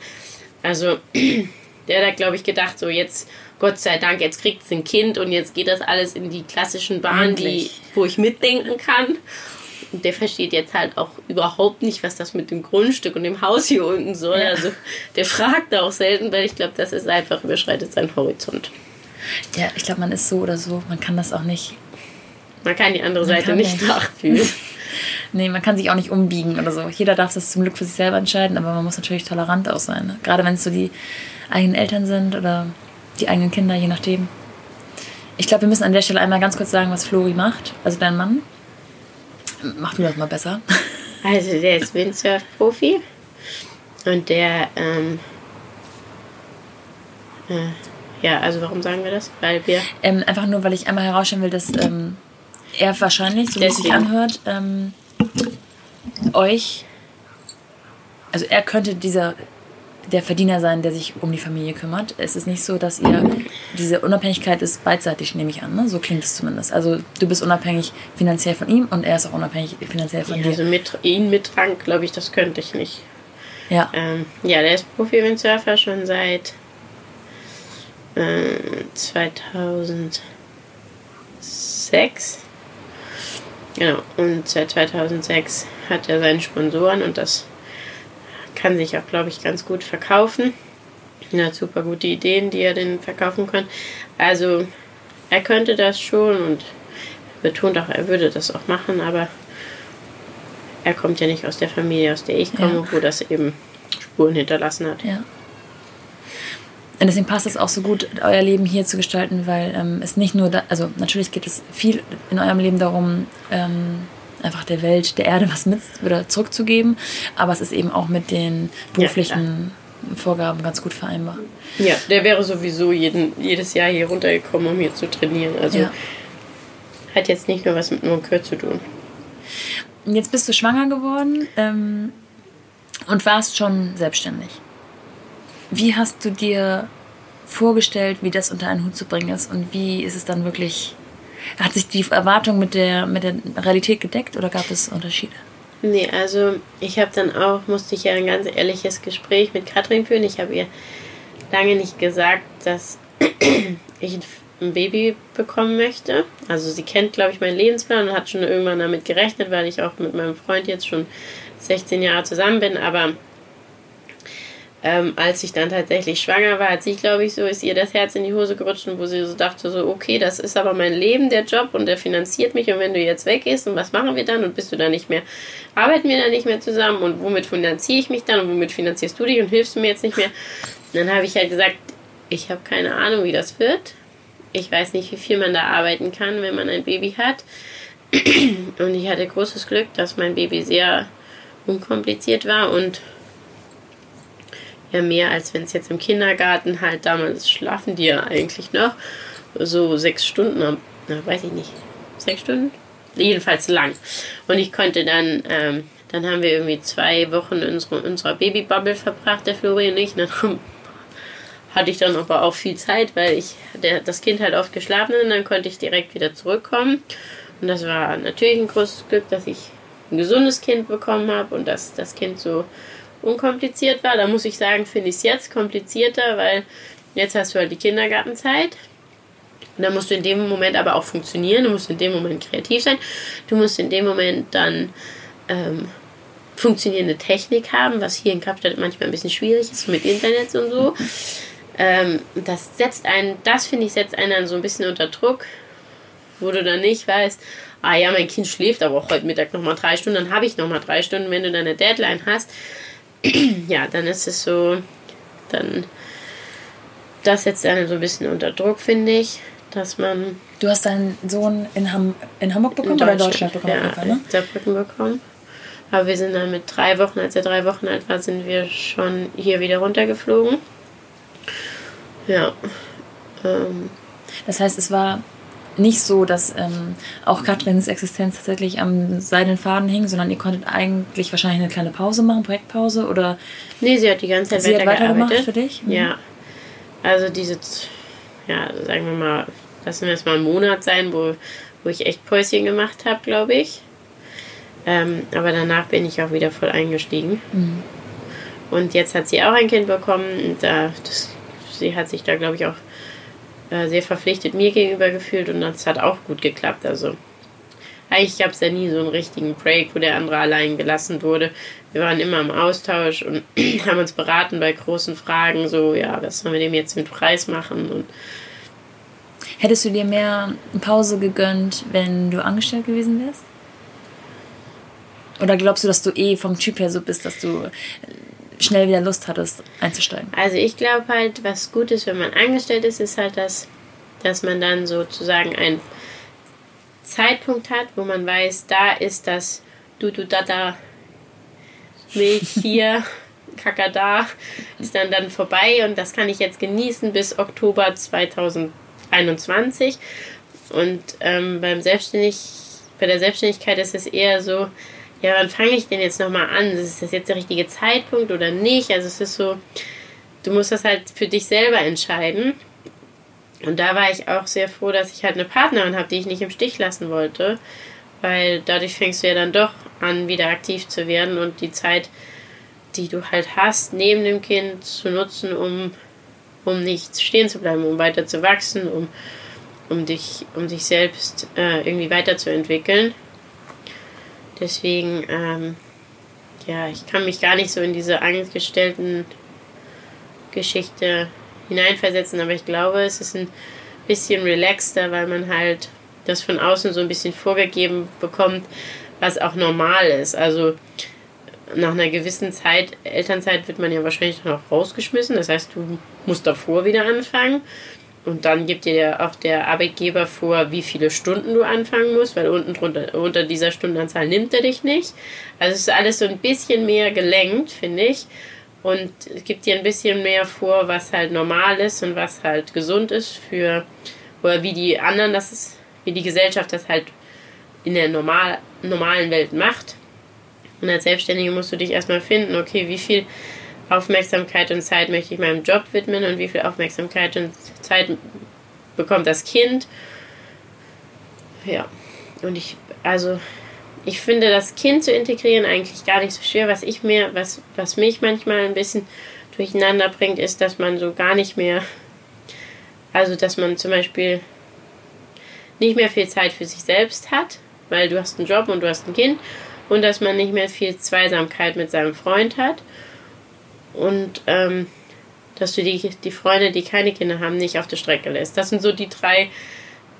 Also (clears throat) der hat, glaube ich, gedacht, so jetzt, Gott sei Dank, jetzt kriegt es ein Kind und jetzt geht das alles in die klassischen Bahnen, die, wo ich mitdenken kann. Und der versteht jetzt halt auch überhaupt nicht, was das mit dem Grundstück und dem Haus hier unten soll. Ja. Also der fragt da auch selten, weil ich glaube, das ist einfach überschreitet seinen Horizont. Ja, ich glaube, man ist so oder so, man kann das auch nicht. Man kann die andere Seite nicht, nicht nachfühlen. (laughs) nee, man kann sich auch nicht umbiegen oder so. Jeder darf das zum Glück für sich selber entscheiden, aber man muss natürlich tolerant auch sein. Ne? Gerade wenn es so die eigenen Eltern sind oder die eigenen Kinder, je nachdem. Ich glaube, wir müssen an der Stelle einmal ganz kurz sagen, was Flori macht, also dein Mann. Mach du das mal besser. (laughs) Also der ist Windsurf-Profi und der, ähm, äh, ja, also warum sagen wir das? Weil wir... Ähm, einfach nur, weil ich einmal herausstellen will, dass ähm, er wahrscheinlich, so wie es sich anhört, ähm, euch, also er könnte dieser der Verdiener sein, der sich um die Familie kümmert. Es ist nicht so, dass ihr diese Unabhängigkeit ist beidseitig, nehme ich an. Ne? So klingt es zumindest. Also du bist unabhängig finanziell von ihm und er ist auch unabhängig finanziell von ja, dir. Also mit ihn mittragen, glaube ich, das könnte ich nicht. Ja. Ähm, ja, der ist Profi-Windsurfer schon seit äh, 2006. Genau, und seit 2006 hat er seine Sponsoren und das kann sich auch, glaube ich, ganz gut verkaufen. Er hat super gute Ideen, die er den verkaufen kann. Also er könnte das schon und betont auch, er würde das auch machen, aber er kommt ja nicht aus der Familie, aus der ich komme, ja. wo das eben Spuren hinterlassen hat. Ja. Und deswegen passt es auch so gut, euer Leben hier zu gestalten, weil ähm, es nicht nur, da, also natürlich geht es viel in eurem Leben darum, ähm, einfach der Welt, der Erde was mit oder zurückzugeben, aber es ist eben auch mit den beruflichen ja, Vorgaben ganz gut vereinbar. Ja, der wäre sowieso jeden, jedes Jahr hier runtergekommen, um hier zu trainieren. Also ja. hat jetzt nicht nur was mit Moncur zu tun. Jetzt bist du schwanger geworden ähm, und warst schon selbstständig. Wie hast du dir vorgestellt, wie das unter einen Hut zu bringen ist und wie ist es dann wirklich? Hat sich die Erwartung mit der, mit der Realität gedeckt oder gab es Unterschiede? Nee, also ich habe dann auch, musste ich ja ein ganz ehrliches Gespräch mit Katrin führen. Ich habe ihr lange nicht gesagt, dass (clears throat) ich ein Baby bekommen möchte. Also sie kennt, glaube ich, meinen Lebensplan und hat schon irgendwann damit gerechnet, weil ich auch mit meinem Freund jetzt schon 16 Jahre zusammen bin. Aber ähm, als ich dann tatsächlich schwanger war, hat sie, glaube ich, so ist ihr das Herz in die Hose gerutscht wo sie so dachte, so, okay, das ist aber mein Leben, der Job und der finanziert mich und wenn du jetzt weggehst und was machen wir dann und bist du dann nicht mehr, arbeiten wir dann nicht mehr zusammen und womit finanziere ich mich dann und womit finanzierst du dich und hilfst du mir jetzt nicht mehr? Und dann habe ich halt gesagt, ich habe keine Ahnung, wie das wird. Ich weiß nicht, wie viel man da arbeiten kann, wenn man ein Baby hat. Und ich hatte großes Glück, dass mein Baby sehr unkompliziert war und ja mehr als wenn es jetzt im Kindergarten halt damals schlafen die ja eigentlich noch so sechs Stunden na, weiß ich nicht, sechs Stunden? Jedenfalls lang. Und ich konnte dann, ähm, dann haben wir irgendwie zwei Wochen in unsere, unserer Babybubble verbracht, der Florian und ich. Dann (laughs) hatte ich dann aber auch viel Zeit, weil ich der, das Kind halt oft geschlafen und dann konnte ich direkt wieder zurückkommen. Und das war natürlich ein großes Glück, dass ich ein gesundes Kind bekommen habe und dass das Kind so unkompliziert war. Da muss ich sagen, finde ich es jetzt komplizierter, weil jetzt hast du halt die Kindergartenzeit. Da musst du in dem Moment aber auch funktionieren. Du musst in dem Moment kreativ sein. Du musst in dem Moment dann ähm, funktionierende Technik haben, was hier in Kapstadt manchmal ein bisschen schwierig ist mit Internet und so. Ähm, das setzt einen, das finde ich, setzt einen dann so ein bisschen unter Druck, wo du dann nicht weißt, ah ja, mein Kind schläft aber auch heute Mittag nochmal drei Stunden, dann habe ich nochmal drei Stunden, wenn du deine Deadline hast. (clears throat) ja, dann ist es so, dann das setzt einen so ein bisschen unter Druck, finde ich, dass man. Du hast deinen Sohn in, Ham in Hamburg bekommen in oder in Deutschland bekommen? Ja, Fall, ne? in Saarbrücken bekommen. Aber wir sind dann mit drei Wochen, als er drei Wochen alt war, sind wir schon hier wieder runtergeflogen. Ja. Ähm. Das heißt, es war nicht so, dass ähm, auch Katrins Existenz tatsächlich am seidenen Faden hing, sondern ihr konntet eigentlich wahrscheinlich eine kleine Pause machen, Projektpause oder. Nee, sie hat die ganze Zeit sie weiter, weiter gemacht für dich? Mhm. Ja. Also diese, ja, sagen wir mal, lassen wir es mal einen Monat sein, wo, wo ich echt Päuschen gemacht habe, glaube ich. Ähm, aber danach bin ich auch wieder voll eingestiegen. Mhm. Und jetzt hat sie auch ein Kind bekommen. Und, äh, das, sie hat sich da, glaube ich, auch äh, sehr verpflichtet mir gegenüber gefühlt und das hat auch gut geklappt. Also eigentlich gab es ja nie so einen richtigen Break, wo der andere allein gelassen wurde. Wir waren immer im Austausch und (clears throat) haben uns beraten bei großen Fragen, so, ja, was sollen wir dem jetzt mit Preis machen? Und Hättest du dir mehr Pause gegönnt, wenn du angestellt gewesen wärst? Oder glaubst du, dass du eh vom Typ her so bist, dass du schnell wieder Lust hattest einzusteigen? Also ich glaube halt, was gut ist, wenn man angestellt ist, ist halt, dass, dass man dann sozusagen einen Zeitpunkt hat, wo man weiß, da ist das du du da da Milch hier, (laughs) Kaka da, ist dann dann vorbei und das kann ich jetzt genießen bis Oktober 2021. Und ähm, beim Selbstständig, bei der Selbstständigkeit ist es eher so, ja, wann fange ich denn jetzt nochmal an? Ist das jetzt der richtige Zeitpunkt oder nicht? Also es ist so, du musst das halt für dich selber entscheiden. Und da war ich auch sehr froh, dass ich halt eine Partnerin habe, die ich nicht im Stich lassen wollte. Weil dadurch fängst du ja dann doch an, wieder aktiv zu werden und die Zeit, die du halt hast, neben dem Kind zu nutzen, um, um nicht stehen zu bleiben, um weiter zu wachsen, um, um, dich, um dich selbst äh, irgendwie weiterzuentwickeln. Deswegen, ähm, ja, ich kann mich gar nicht so in diese angestellten Geschichte hineinversetzen, aber ich glaube, es ist ein bisschen relaxter, weil man halt das von außen so ein bisschen vorgegeben bekommt, was auch normal ist. Also nach einer gewissen Zeit, Elternzeit, wird man ja wahrscheinlich auch rausgeschmissen. Das heißt, du musst davor wieder anfangen. Und dann gibt dir auch der Arbeitgeber vor, wie viele Stunden du anfangen musst, weil unten drunter, unter dieser Stundenanzahl nimmt er dich nicht. Also es ist alles so ein bisschen mehr gelenkt, finde ich. Und es gibt dir ein bisschen mehr vor, was halt normal ist und was halt gesund ist für, oder wie die anderen das ist, wie die Gesellschaft das halt in der normal, normalen Welt macht. Und als Selbstständige musst du dich erstmal finden, okay, wie viel Aufmerksamkeit und Zeit möchte ich meinem Job widmen und wie viel Aufmerksamkeit und Zeit bekommt das Kind. Ja, und ich, also, ich finde, das Kind zu integrieren eigentlich gar nicht so schwer. Was ich mir, was, was mich manchmal ein bisschen durcheinander bringt, ist, dass man so gar nicht mehr, also, dass man zum Beispiel nicht mehr viel Zeit für sich selbst hat, weil du hast einen Job und du hast ein Kind und dass man nicht mehr viel Zweisamkeit mit seinem Freund hat und ähm, dass du die, die Freunde, die keine Kinder haben, nicht auf der Strecke lässt. Das sind so die drei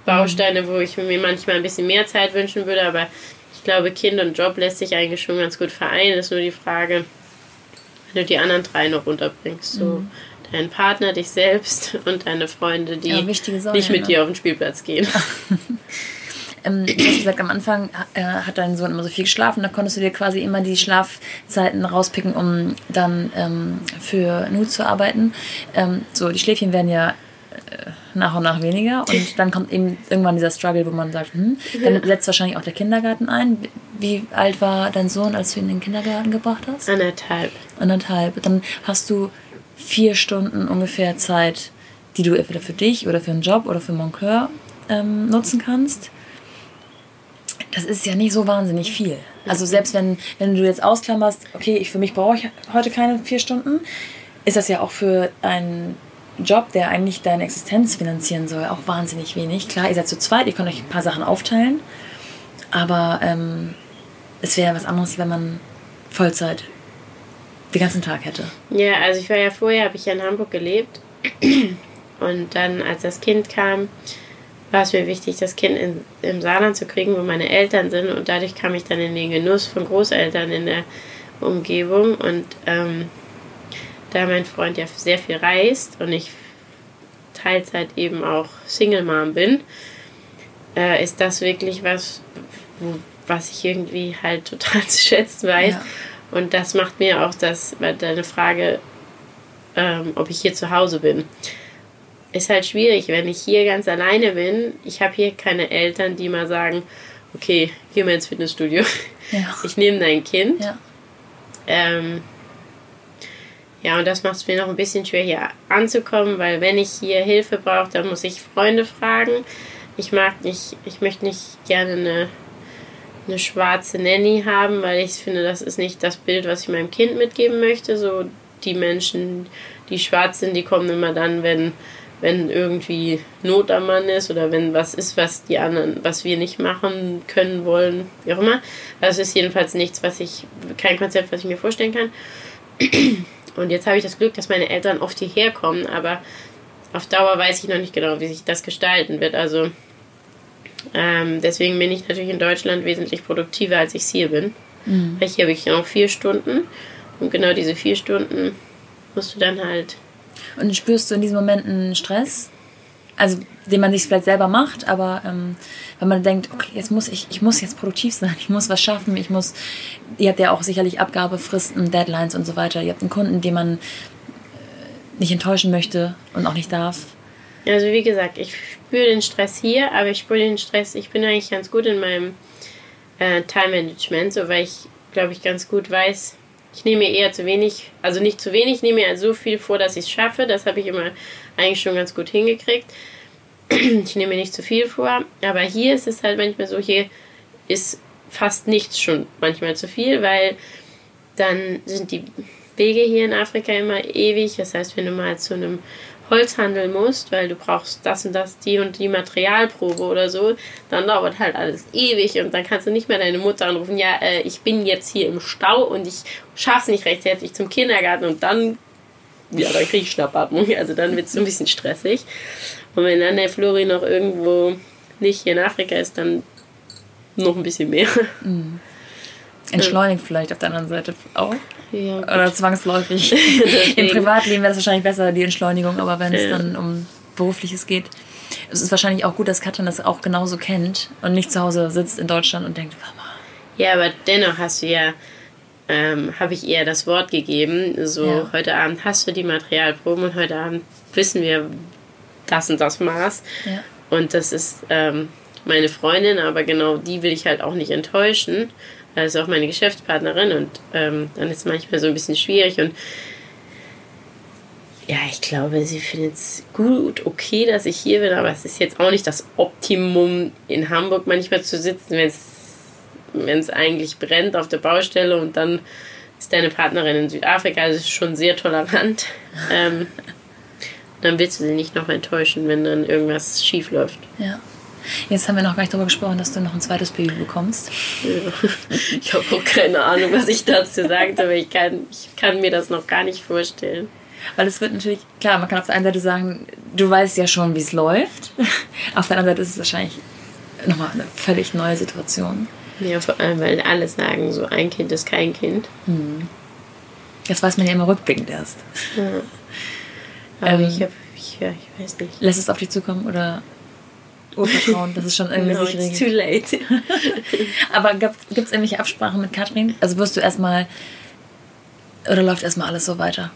Bausteine, wo ich mir manchmal ein bisschen mehr Zeit wünschen würde, aber ich glaube, Kind und Job lässt sich eigentlich schon ganz gut vereinen. Das ist nur die Frage, wenn du die anderen drei noch runterbringst. So mhm. deinen Partner, dich selbst und deine Freunde, die ja, nicht mit ne? dir auf den Spielplatz gehen. (laughs) (laughs) Ähm, du hast gesagt, am Anfang äh, hat dein Sohn immer so viel geschlafen, da konntest du dir quasi immer die Schlafzeiten rauspicken, um dann ähm, für Nu zu arbeiten. Ähm, so, die Schläfchen werden ja äh, nach und nach weniger und dann kommt eben irgendwann dieser Struggle, wo man sagt, hm, dann setzt wahrscheinlich auch der Kindergarten ein. Wie alt war dein Sohn, als du ihn in den Kindergarten gebracht hast? Anderthalb. Anderthalb. Dann hast du vier Stunden ungefähr Zeit, die du entweder für dich oder für einen Job oder für Moncur ähm, nutzen kannst das ist ja nicht so wahnsinnig viel. Also selbst wenn, wenn du jetzt ausklammerst, okay, ich für mich brauche ich heute keine vier Stunden, ist das ja auch für einen Job, der eigentlich deine Existenz finanzieren soll, auch wahnsinnig wenig. Klar, ihr seid zu zweit, ihr könnt euch ein paar Sachen aufteilen, aber ähm, es wäre was anderes, wenn man Vollzeit den ganzen Tag hätte. Ja, also ich war ja vorher, habe ich ja in Hamburg gelebt und dann, als das Kind kam, war es mir wichtig, das Kind in, im Saarland zu kriegen, wo meine Eltern sind. Und dadurch kam ich dann in den Genuss von Großeltern in der Umgebung. Und ähm, da mein Freund ja sehr viel reist und ich Teilzeit eben auch Single Mom bin, äh, ist das wirklich was, wo, was ich irgendwie halt total (laughs) zu schätzen weiß. Ja. Und das macht mir auch das, deine Frage, ähm, ob ich hier zu Hause bin ist halt schwierig, wenn ich hier ganz alleine bin. Ich habe hier keine Eltern, die mal sagen, okay, geh mal ins Fitnessstudio. Ja. (laughs) Ich nehme dein Kind. Ja. Ähm, ja, und das macht es mir noch ein bisschen schwer, hier anzukommen, weil wenn ich hier Hilfe brauche, dann muss ich Freunde fragen. Ich mag nicht, ich möchte nicht gerne eine, eine schwarze Nanny haben, weil ich finde, das ist nicht das Bild, was ich meinem Kind mitgeben möchte. So die Menschen, die schwarz sind, die kommen immer dann, wenn wenn irgendwie Not am Mann ist oder wenn was ist, was die anderen, was wir nicht machen können wollen, wie auch immer. Das ist jedenfalls nichts, was ich, kein Konzept, was ich mir vorstellen kann. (clears throat) Und jetzt habe ich das Glück, dass meine Eltern oft hierher kommen, aber auf Dauer weiß ich noch nicht genau, wie sich das gestalten wird. Also ähm, deswegen bin ich natürlich in Deutschland wesentlich produktiver, als ich hier bin. Mhm. Weil hier habe ich noch vier Stunden und genau diese vier Stunden musst du dann halt und spürst du in diesen Momenten Stress? Also, den man sich vielleicht selber macht, aber ähm, wenn man denkt, okay, jetzt muss ich, ich muss jetzt produktiv sein, ich muss was schaffen, ich muss, ihr habt ja auch sicherlich Abgabefristen, Deadlines und so weiter. Ihr habt einen Kunden, den man äh, nicht enttäuschen möchte und auch nicht darf. Also wie gesagt, ich spüre den Stress hier, aber ich spüre den Stress, ich bin eigentlich ganz gut in meinem äh, Time-Management, so weil ich, glaube ich, ganz gut weiß, ich nehme mir eher zu wenig, also nicht zu wenig, ich nehme mir so viel vor, dass ich es schaffe. Das habe ich immer eigentlich schon ganz gut hingekriegt. (clears throat) Ich nehme mir nicht zu viel vor. Aber hier ist es halt manchmal so, hier ist fast nichts schon manchmal zu viel, weil dann sind die Wege hier in Afrika immer ewig. Das heißt, wenn du mal zu einem Holz handeln musst, weil du brauchst das und das, die und die Materialprobe oder so, dann dauert halt alles ewig und dann kannst du nicht mehr deine Mutter anrufen, ja, äh, ich bin jetzt hier im Stau und ich schaff's nicht rechtzeitig zum Kindergarten und dann, ja, dann krieg ich Schnappatmung, (laughs) also dann wird es ein bisschen stressig. Und wenn dann der Flori noch irgendwo nicht hier in Afrika ist, dann noch ein bisschen mehr. Mhm. Entschleunigt vielleicht auf der anderen Seite auch. Ja, Oder zwangsläufig. (laughs) Im Privatleben wäre es wahrscheinlich besser, die Entschleunigung, aber wenn es dann um Berufliches geht. Es ist wahrscheinlich auch gut, dass Katrin das auch genauso kennt und nicht zu Hause sitzt in Deutschland und denkt, Mama. Ja, aber dennoch hast du ja, ähm, habe ich ihr das Wort gegeben, so ja. heute Abend hast du die Materialproben und heute Abend wissen wir das und das Maß. Ja. Und das ist ähm, meine Freundin, aber genau die will ich halt auch nicht enttäuschen. Ist auch meine Geschäftspartnerin und ähm, dann ist es manchmal so ein bisschen schwierig und ja, ich glaube, sie findet es gut, okay, dass ich hier bin, aber es ist jetzt auch nicht das Optimum, in Hamburg manchmal zu sitzen, wenn es eigentlich brennt auf der Baustelle und dann ist deine Partnerin in Südafrika, das ist schon sehr tolerant. (laughs) ähm, dann willst du sie nicht noch enttäuschen, wenn dann irgendwas schief läuft. Ja. Jetzt haben wir noch gar nicht darüber gesprochen, dass du noch ein zweites Baby bekommst. (laughs) Ich habe auch keine Ahnung, was ich dazu (laughs) sagte, aber ich kann, ich kann mir das noch gar nicht vorstellen. Weil es wird natürlich, klar, man kann auf der einen Seite sagen, du weißt ja schon, wie es läuft. (laughs) Auf der anderen Seite ist es wahrscheinlich nochmal eine völlig neue Situation. Ja, vor allem, weil alle sagen, so ein Kind ist kein Kind. Hm. Das weiß man ja immer rückblickend erst. Ja. Aber ähm, ich, hab, ich, ja, ich weiß nicht. Lässt es auf dich zukommen oder Urvertrauen, das ist schon irgendwie (laughs) no, sich it's too late. (laughs) Aber gibt es irgendwelche Absprachen mit Katrin? Also wirst du erstmal, oder läuft erstmal alles so weiter?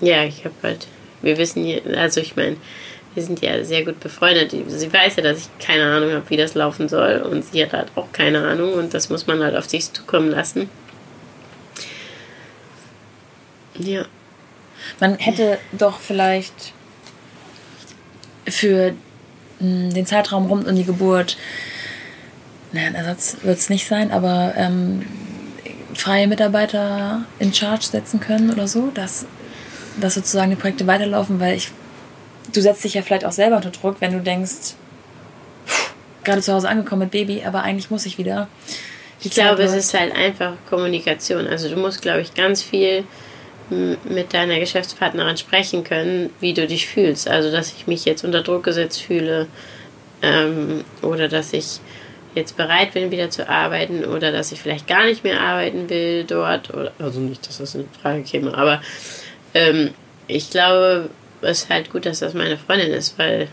Ja, ich habe halt, wir wissen, hier, also ich meine, wir sind ja sehr gut befreundet. Sie weiß ja, dass ich keine Ahnung habe, wie das laufen soll. Und sie hat halt auch keine Ahnung. Und das muss man halt auf sich zukommen lassen. Ja. Man hätte doch vielleicht für den Zeitraum rund um die Geburt, naja, ein Ersatz wird es nicht sein, aber ähm, freie Mitarbeiter in Charge setzen können oder so, dass dass sozusagen die Projekte weiterlaufen, weil ich, du setzt dich ja vielleicht auch selber unter Druck, wenn du denkst, gerade zu Hause angekommen mit Baby, aber eigentlich muss ich wieder. ich glaube, es ist halt einfach Kommunikation. Also du musst, glaube ich, ganz viel mit deiner Geschäftspartnerin sprechen können, wie du dich fühlst. Also dass ich mich jetzt unter Druck gesetzt fühle ähm, oder dass ich jetzt bereit bin, wieder zu arbeiten oder dass ich vielleicht gar nicht mehr arbeiten will dort. Oder, also nicht, dass das eine Frage käme, aber ähm, ich glaube, es ist halt gut, dass das meine Freundin ist, weil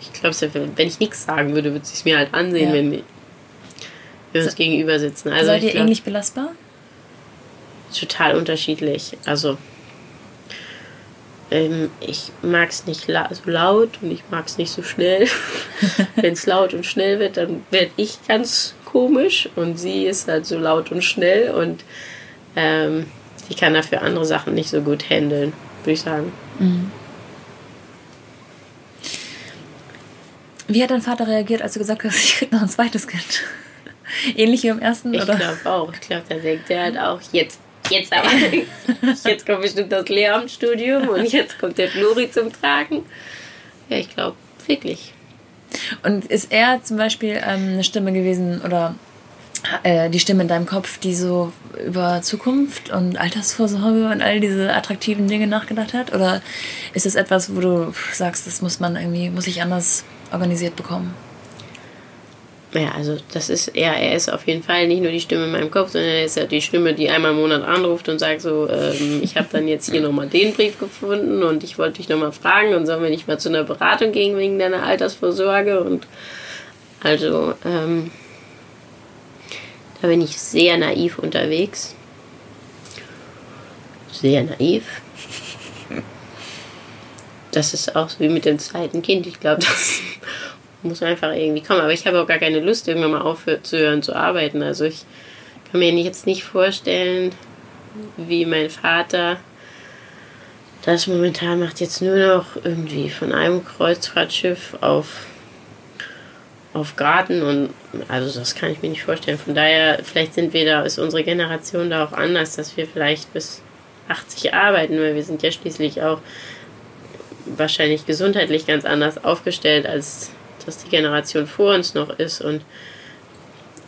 ich glaube, wenn ich nichts sagen würde, würde sie es mir halt ansehen, ja. wenn wir uns so, gegenüber sitzen. Also seid ihr ähnlich belastbar? Total unterschiedlich. Also ähm, ich mag es nicht la so laut und ich mag es nicht so schnell. (laughs) wenn es laut und schnell wird, dann werde ich ganz komisch und sie ist halt so laut und schnell und ähm, ich kann dafür andere Sachen nicht so gut handeln, würde ich sagen. Mhm. Wie hat dein Vater reagiert, als du gesagt hast, (laughs) ich krieg noch ein zweites Kind? Ähnlich wie im ersten, ich oder? Ich glaube auch. Ich glaube, da denkt er halt auch, jetzt, jetzt aber. (laughs) jetzt kommt bestimmt das Lehramtsstudium und jetzt kommt der Flori zum Tragen. Ja, ich glaube, wirklich. Und ist er zum Beispiel ähm, eine Stimme gewesen oder äh, die Stimme in deinem Kopf, die so über Zukunft und Altersvorsorge und all diese attraktiven Dinge nachgedacht hat? Oder ist es etwas, wo du sagst, das muss man irgendwie, muss ich anders organisiert bekommen? Ja, also das ist, ja, er ist auf jeden Fall nicht nur die Stimme in meinem Kopf, sondern er ist ja die Stimme, die einmal im Monat anruft und sagt so, ähm, ich habe dann jetzt hier nochmal den Brief gefunden und ich wollte dich nochmal fragen und sollen wir nicht mal zu einer Beratung gehen wegen deiner Altersvorsorge und also, ähm, da bin ich sehr naiv unterwegs. Sehr naiv. Das ist auch so wie mit dem zweiten Kind. Ich glaube, das muss einfach irgendwie kommen. Aber ich habe auch gar keine Lust, irgendwann mal aufzuhören zu arbeiten. Also ich kann mir jetzt nicht vorstellen, wie mein Vater das momentan macht jetzt nur noch irgendwie von einem Kreuzfahrtschiff auf auf Garten und also das kann ich mir nicht vorstellen. Von daher, vielleicht sind wir da, ist unsere Generation da auch anders, dass wir vielleicht bis 80 arbeiten, weil wir sind ja schließlich auch wahrscheinlich gesundheitlich ganz anders aufgestellt, als das die Generation vor uns noch ist. Und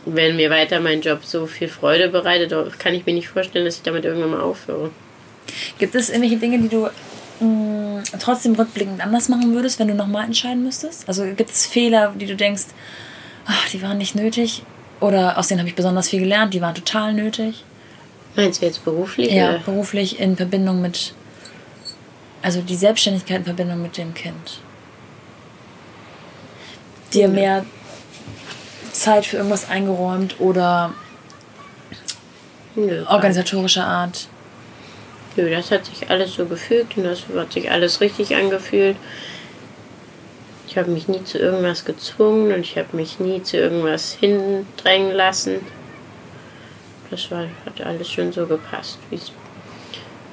wenn mir weiter mein Job so viel Freude bereitet, kann ich mir nicht vorstellen, dass ich damit irgendwann mal aufhöre. Gibt es irgendwelche Dinge, die du mh, trotzdem rückblickend anders machen würdest, wenn du nochmal entscheiden müsstest? Also gibt es Fehler, die du denkst, ach, die waren nicht nötig? Oder aus denen habe ich besonders viel gelernt, die waren total nötig? Meinst du jetzt beruflich? Ja, oder? beruflich in Verbindung mit, also die Selbstständigkeit in Verbindung mit dem Kind. Dir mehr Zeit für irgendwas eingeräumt oder Nö, organisatorischer Art. Nö, das hat sich alles so gefügt und das hat sich alles richtig angefühlt. Ich habe mich nie zu irgendwas gezwungen und ich habe mich nie zu irgendwas hindrängen lassen. Das war, hat alles schon so gepasst, wie es-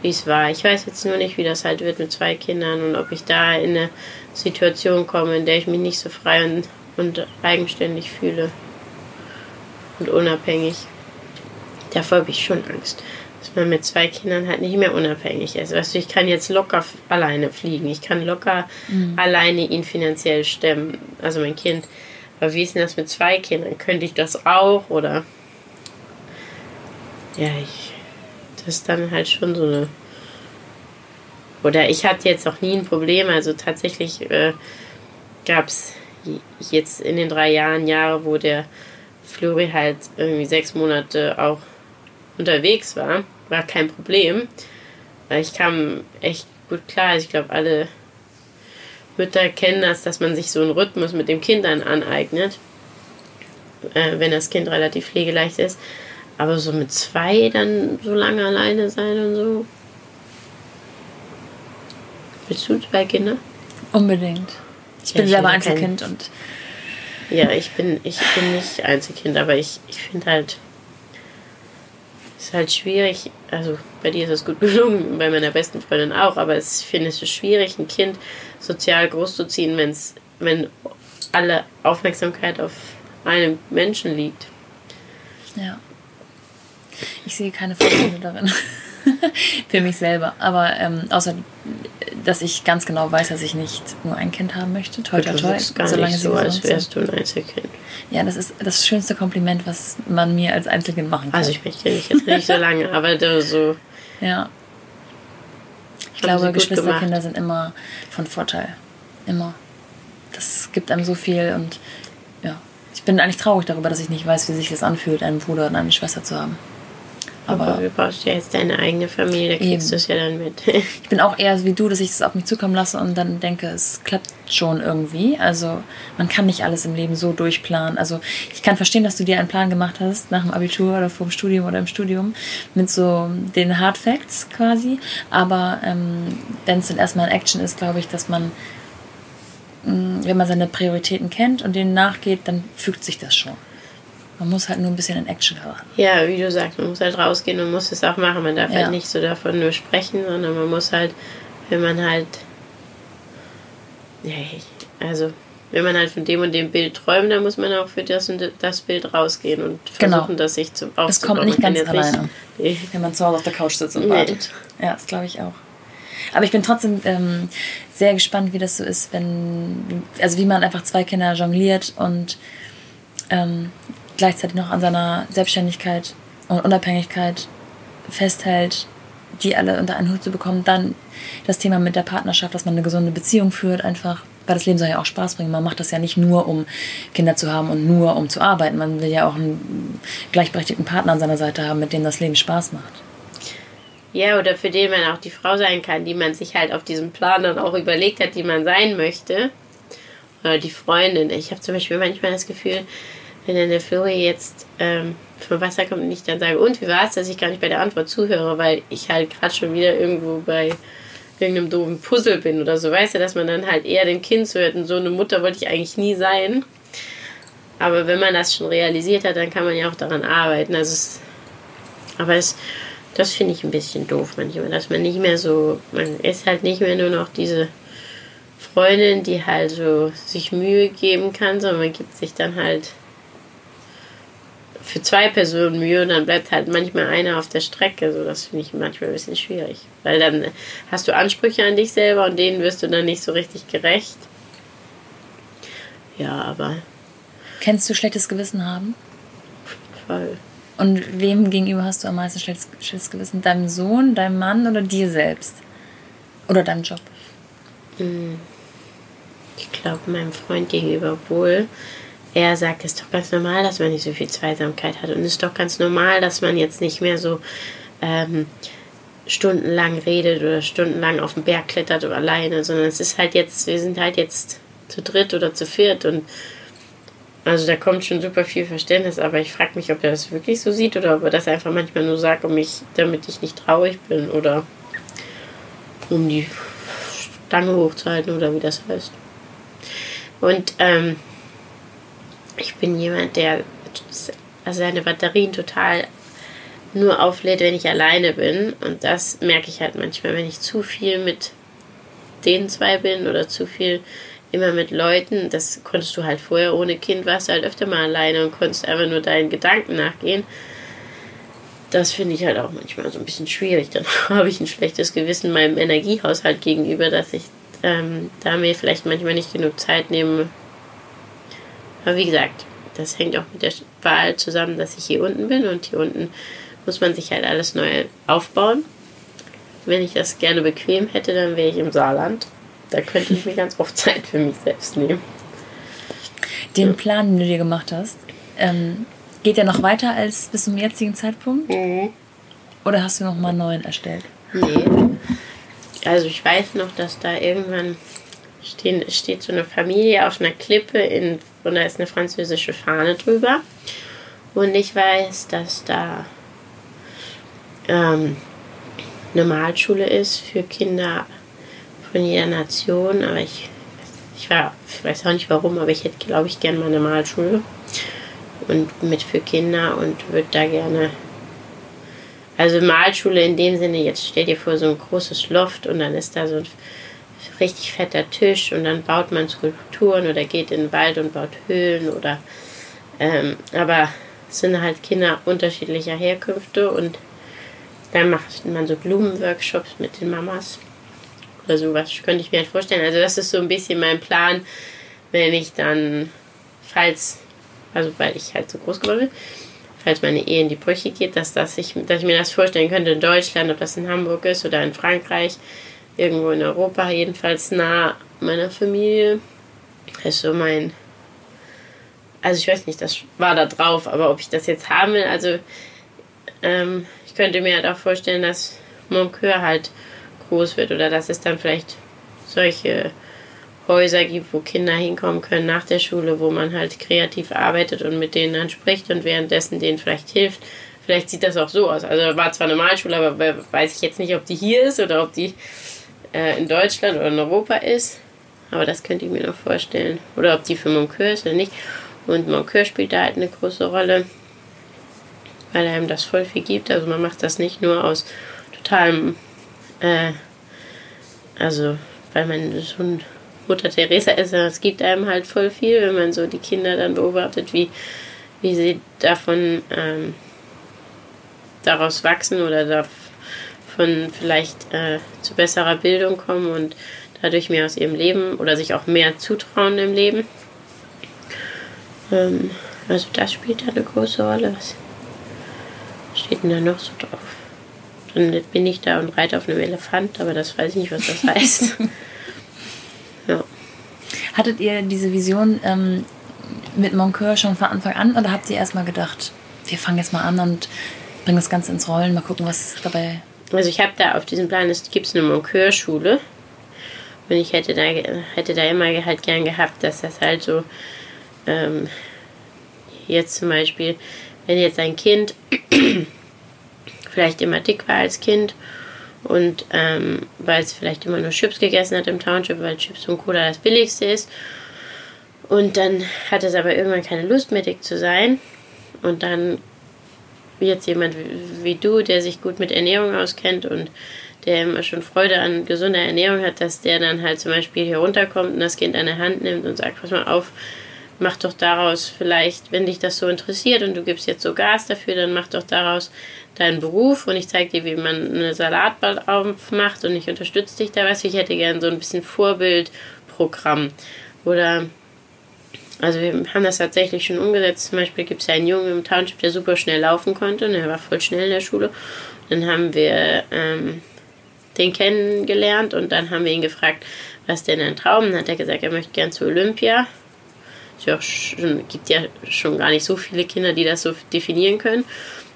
wie es war. Ich weiß jetzt nur nicht, wie das halt wird mit zwei Kindern und ob ich da in eine Situation komme, in der ich mich nicht so frei und, und eigenständig fühle und unabhängig. Davor habe ich schon Angst, dass man mit zwei Kindern halt nicht mehr unabhängig ist. Weißt du, ich kann jetzt locker alleine fliegen. Ich kann locker alleine ihn finanziell stemmen. Also mein Kind. Aber wie ist denn das mit zwei Kindern? Könnte ich das auch? Oder. Ja, ich. Das ist dann halt schon so eine. Oder ich hatte jetzt auch nie ein Problem. Also tatsächlich äh, gab es jetzt in den drei Jahren Jahre, wo der Flori halt irgendwie sechs Monate auch unterwegs war, war kein Problem. Ich kam echt gut klar. Also ich glaube, alle Mütter kennen das, dass man sich so einen Rhythmus mit dem Kind dann aneignet, äh, wenn das Kind relativ pflegeleicht ist. Aber so mit zwei dann so lange alleine sein und so. Willst du zwei Kinder? Unbedingt. Ich Ja, bin ich selber will kein- Einzelkind und Ja, ich bin, ich bin nicht Einzelkind, aber ich, ich finde halt, es ist halt schwierig, also bei dir ist es gut (laughs) gelungen, bei meiner besten Freundin auch, aber es, ich finde es schwierig, ein Kind sozial großzuziehen, wenn's, wenn alle Aufmerksamkeit auf einem Menschen liegt. ja. Ich sehe keine Vorteile darin. (laughs) (laughs) Für mich selber. Aber ähm, außer, dass ich ganz genau weiß, dass ich nicht nur ein Kind haben möchte. Toi, toi, toi. gar solange nicht so, als wärst du ein Einzelkind. Ja, das ist das schönste Kompliment, was man mir als Einzelkind machen kann. Also ich möchte dich jetzt nicht so lange, aber da so, ja. Ich glaube, Geschwisterkinder sind immer von Vorteil. Immer. Das gibt einem so viel und ja. Ich bin eigentlich traurig darüber, dass ich nicht weiß, wie sich das anfühlt, einen Bruder und eine Schwester zu haben. Aber, du brauchst ja jetzt deine eigene Familie, da kriegst du es ja dann mit. (laughs) ich bin auch eher wie du, dass ich es auf mich zukommen lasse und dann denke, es klappt schon irgendwie. Also man kann nicht alles im Leben so durchplanen. Also ich kann verstehen, dass du dir einen Plan gemacht hast nach dem Abitur oder vor dem Studium oder im Studium mit so den Hard Facts quasi. Aber ähm, wenn es dann erstmal in Action ist, glaube ich, dass man, mh, wenn man seine Prioritäten kennt und denen nachgeht, dann fügt sich das schon. Man muss halt nur ein bisschen in Action geraten. Ja, wie du sagst, man muss halt rausgehen und muss es auch machen. Man darf Ja. halt nicht so davon nur sprechen, sondern man muss halt, wenn man halt, ja, also wenn man halt von dem und dem Bild träumt, dann muss man auch für das und das Bild rausgehen und Genau. versuchen, das sich zu aufzubauen. Es kommt nicht ganz alleine. Nicht, wenn man zu Hause auf der Couch sitzt und Nee. wartet. Ja, das glaube ich auch. Aber ich bin trotzdem ähm, sehr gespannt, wie das so ist, wenn, also wie man einfach zwei Kinder jongliert und ähm, gleichzeitig noch an seiner Selbstständigkeit und Unabhängigkeit festhält, die alle unter einen Hut zu bekommen. Dann das Thema mit der Partnerschaft, dass man eine gesunde Beziehung führt, einfach, weil das Leben soll ja auch Spaß bringen. Man macht das ja nicht nur, um Kinder zu haben und nur, um zu arbeiten. Man will ja auch einen gleichberechtigten Partner an seiner Seite haben, mit dem das Leben Spaß macht. Ja, oder für den man auch die Frau sein kann, die man sich halt auf diesem Plan dann auch überlegt hat, die man sein möchte. Oder die Freundin. Ich habe zum Beispiel manchmal das Gefühl, wenn dann der Flori jetzt ähm, vom Wasser kommt und ich dann sage, und wie war es, dass ich gar nicht bei der Antwort zuhöre, weil ich halt gerade schon wieder irgendwo bei irgendeinem doofen Puzzle bin oder so, weißt du, dass man dann halt eher dem Kind zuhört und so eine Mutter wollte ich eigentlich nie sein. Aber wenn man das schon realisiert hat, dann kann man ja auch daran arbeiten. Also es, aber es, das finde ich ein bisschen doof manchmal, dass man nicht mehr so, man ist halt nicht mehr nur noch diese Freundin, die halt so sich Mühe geben kann, sondern man gibt sich dann halt für zwei Personen Mühe und dann bleibt halt manchmal einer auf der Strecke. So, das finde ich manchmal ein bisschen schwierig. Weil dann hast du Ansprüche an dich selber und denen wirst du dann nicht so richtig gerecht. Ja, aber Kennst du schlechtes Gewissen haben? voll. Und wem gegenüber hast du am meisten schlechtes, schlechtes Gewissen? Deinem Sohn, deinem Mann oder dir selbst? Oder deinem Job? Ich glaube, meinem Freund gegenüber wohl. Er sagt, es ist doch ganz normal, dass man nicht so viel Zweisamkeit hat. Und es ist doch ganz normal, dass man jetzt nicht mehr so ähm, stundenlang redet oder stundenlang auf den Berg klettert oder alleine, sondern es ist halt jetzt, wir sind halt jetzt zu dritt oder zu viert und also da kommt schon super viel Verständnis, aber ich frage mich, ob er das wirklich so sieht oder ob er das einfach manchmal nur sagt, um mich, damit ich nicht traurig bin oder um die Stange hochzuhalten oder wie das heißt. Und ähm, ich bin jemand, der seine Batterien total nur auflädt, wenn ich alleine bin. Und das merke ich halt manchmal, wenn ich zu viel mit den zwei bin oder zu viel immer mit Leuten. Das konntest du halt vorher ohne Kind, warst du halt öfter mal alleine und konntest einfach nur deinen Gedanken nachgehen. Das finde ich halt auch manchmal so ein bisschen schwierig. Dann (laughs) habe ich ein schlechtes Gewissen meinem Energiehaushalt gegenüber, dass ich ähm, da mir vielleicht manchmal nicht genug Zeit nehme. Aber wie gesagt, das hängt auch mit der Wahl zusammen, dass ich hier unten bin und hier unten muss man sich halt alles neu aufbauen. Wenn ich das gerne bequem hätte, dann wäre ich im Saarland. Da könnte ich mir ganz oft (laughs) Zeit für mich selbst nehmen. Den ja. Plan, den du dir gemacht hast, ähm, geht der noch weiter als bis zum jetzigen Zeitpunkt? Mhm. Oder hast du noch mal einen neuen erstellt? Nee. Also ich weiß noch, dass da irgendwann stehen, steht so eine Familie auf einer Klippe in, und da ist eine französische Fahne drüber. Und ich weiß, dass da ähm, eine Malschule ist für Kinder von jeder Nation, aber ich, ich, war, ich weiß auch nicht warum, aber ich hätte, glaube ich, gerne mal eine Malschule und mit für Kinder und würde da gerne. Also Malschule in dem Sinne, jetzt stell dir vor, so ein großes Loft und dann ist da so ein richtig fetter Tisch und dann baut man Skulpturen oder geht in den Wald und baut Höhlen oder ähm, aber es sind halt Kinder unterschiedlicher Herkünfte und dann macht man so Blumenworkshops mit den Mamas oder sowas, könnte ich mir halt vorstellen. Also das ist so ein bisschen mein Plan, wenn ich dann, falls, also weil ich halt so groß geworden bin, falls meine Ehe in die Brüche geht, dass, das ich, dass ich mir das vorstellen könnte in Deutschland, ob das in Hamburg ist oder in Frankreich, irgendwo in Europa, jedenfalls nah meiner Familie. Das ist so mein, also ich weiß nicht, das war da drauf, aber ob ich das jetzt haben will, also ähm, ich könnte mir halt auch vorstellen, dass Moncur halt groß wird oder dass es dann vielleicht solche Häuser gibt, wo Kinder hinkommen können nach der Schule, wo man halt kreativ arbeitet und mit denen dann spricht und währenddessen denen vielleicht hilft. Vielleicht sieht das auch so aus. Also war zwar eine Malschule, aber weiß ich jetzt nicht, ob die hier ist oder ob die äh, in Deutschland oder in Europa ist. Aber das könnte ich mir noch vorstellen. Oder ob die für Moncur ist oder nicht. Und Moncur spielt da halt eine große Rolle weil einem das voll viel gibt. Also man macht das nicht nur aus totalem, äh, also weil man ein Mutter Teresa ist, sondern es gibt einem halt voll viel, wenn man so die Kinder dann beobachtet, wie, wie sie davon ähm, daraus wachsen oder davon vielleicht äh, zu besserer Bildung kommen und dadurch mehr aus ihrem Leben oder sich auch mehr zutrauen im Leben. Ähm, also das spielt da eine große Rolle. Was steht denn da noch so drauf? Dann bin ich da und reite auf einem Elefant, aber das weiß ich nicht, was das (laughs) heißt. ja. Hattet ihr diese Vision ähm, mit Moncur schon von Anfang an oder habt ihr erstmal gedacht, wir fangen jetzt mal an und bringen das Ganze ins Rollen, mal gucken, was dabei. Also ich habe da auf diesem Plan, es gibt eine Moncur-Schule. Und ich hätte da, hätte da immer halt gern gehabt, dass das halt so ähm, jetzt zum Beispiel wenn jetzt ein Kind (clears throat) vielleicht immer dick war als Kind und ähm, weil es vielleicht immer nur Chips gegessen hat im Township, weil Chips und Cola das billigste ist. Und dann hat es aber irgendwann keine Lust mehr dick zu sein. Und dann jetzt jemand wie, wie du, der sich gut mit Ernährung auskennt und der immer schon Freude an gesunder Ernährung hat, dass der dann halt zum Beispiel hier runterkommt und das Kind an der Hand nimmt und sagt, pass mal auf, mach doch daraus vielleicht, wenn dich das so interessiert und du gibst jetzt so Gas dafür, dann mach doch daraus deinen Beruf und ich zeige dir, wie man eine Salatball aufmacht und ich unterstütze dich da. Weißt ich hätte gerne so ein bisschen Vorbildprogramm. Oder, also wir haben das tatsächlich schon umgesetzt. Zum Beispiel gibt es ja einen Jungen im Township, der super schnell laufen konnte und er war voll schnell in der Schule. Dann haben wir ähm, den kennengelernt und dann haben wir ihn gefragt, was denn ein Traum? Dann hat er gesagt, er möchte gern zu Olympia es ja gibt ja schon gar nicht so viele Kinder, die das so definieren können.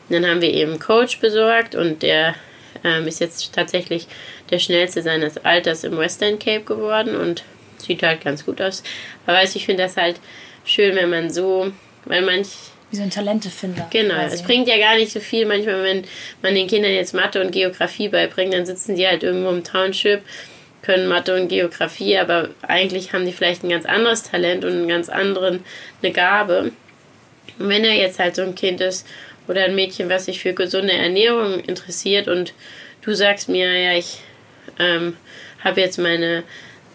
dann haben wir eben einen Coach besorgt und der ähm, ist jetzt tatsächlich der schnellste seines Alters im Western Cape geworden und sieht halt ganz gut aus. Aber ich finde das halt schön, wenn man so, weil manch wie so ein Talentefinder. Genau, quasi. es bringt ja gar nicht so viel. Manchmal, wenn man den Kindern jetzt Mathe und Geografie beibringt, dann sitzen die halt irgendwo im Township, können Mathe und Geografie, aber eigentlich haben die vielleicht ein ganz anderes Talent und einen ganz anderen, eine Gabe. Und wenn er jetzt halt so ein Kind ist oder ein Mädchen, was sich für gesunde Ernährung interessiert und du sagst mir, ja, ich ähm, habe jetzt meine,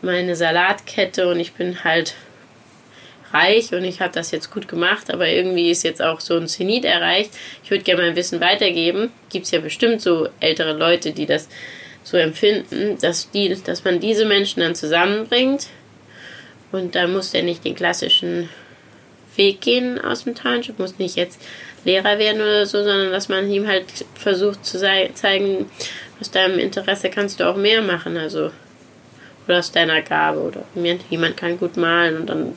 meine Salatkette und ich bin halt reich und ich habe das jetzt gut gemacht, aber irgendwie ist jetzt auch so ein Zenit erreicht. Ich würde gerne mein Wissen weitergeben. Gibt es ja bestimmt so ältere Leute, die das so empfinden, dass, die, dass man diese Menschen dann zusammenbringt. Und da muss der nicht den klassischen Weg gehen aus dem Township, muss nicht jetzt Lehrer werden oder so, sondern dass man ihm halt versucht zu zeigen, aus deinem Interesse kannst du auch mehr machen. Also oder aus deiner Gabe oder jemand kann gut malen und dann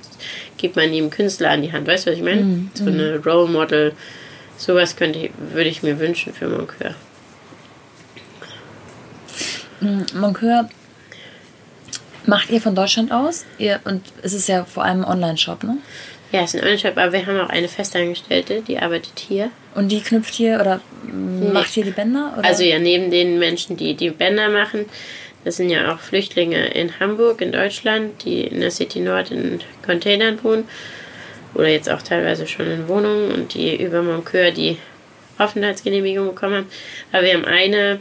gibt man ihm Künstler an die Hand. Weißt du, was ich meine? Mm, so eine Role Model. Sowas könnte ich, würde ich mir wünschen für Moncur. Mm, Moncur macht ihr von Deutschland aus? Ihr, und es ist ja vor allem ein Online-Shop, ne? Ja, es ist ein Online-Shop, aber wir haben auch eine Festangestellte, die arbeitet hier. Und die knüpft hier oder nee. macht hier die Bänder? Oder? Also ja, neben den Menschen, die die Bänder machen, das sind ja auch Flüchtlinge in Hamburg, in Deutschland, die in der City Nord in Containern wohnen oder jetzt auch teilweise schon in Wohnungen und die über Moncur die Aufenthaltsgenehmigung bekommen haben. Aber wir haben eine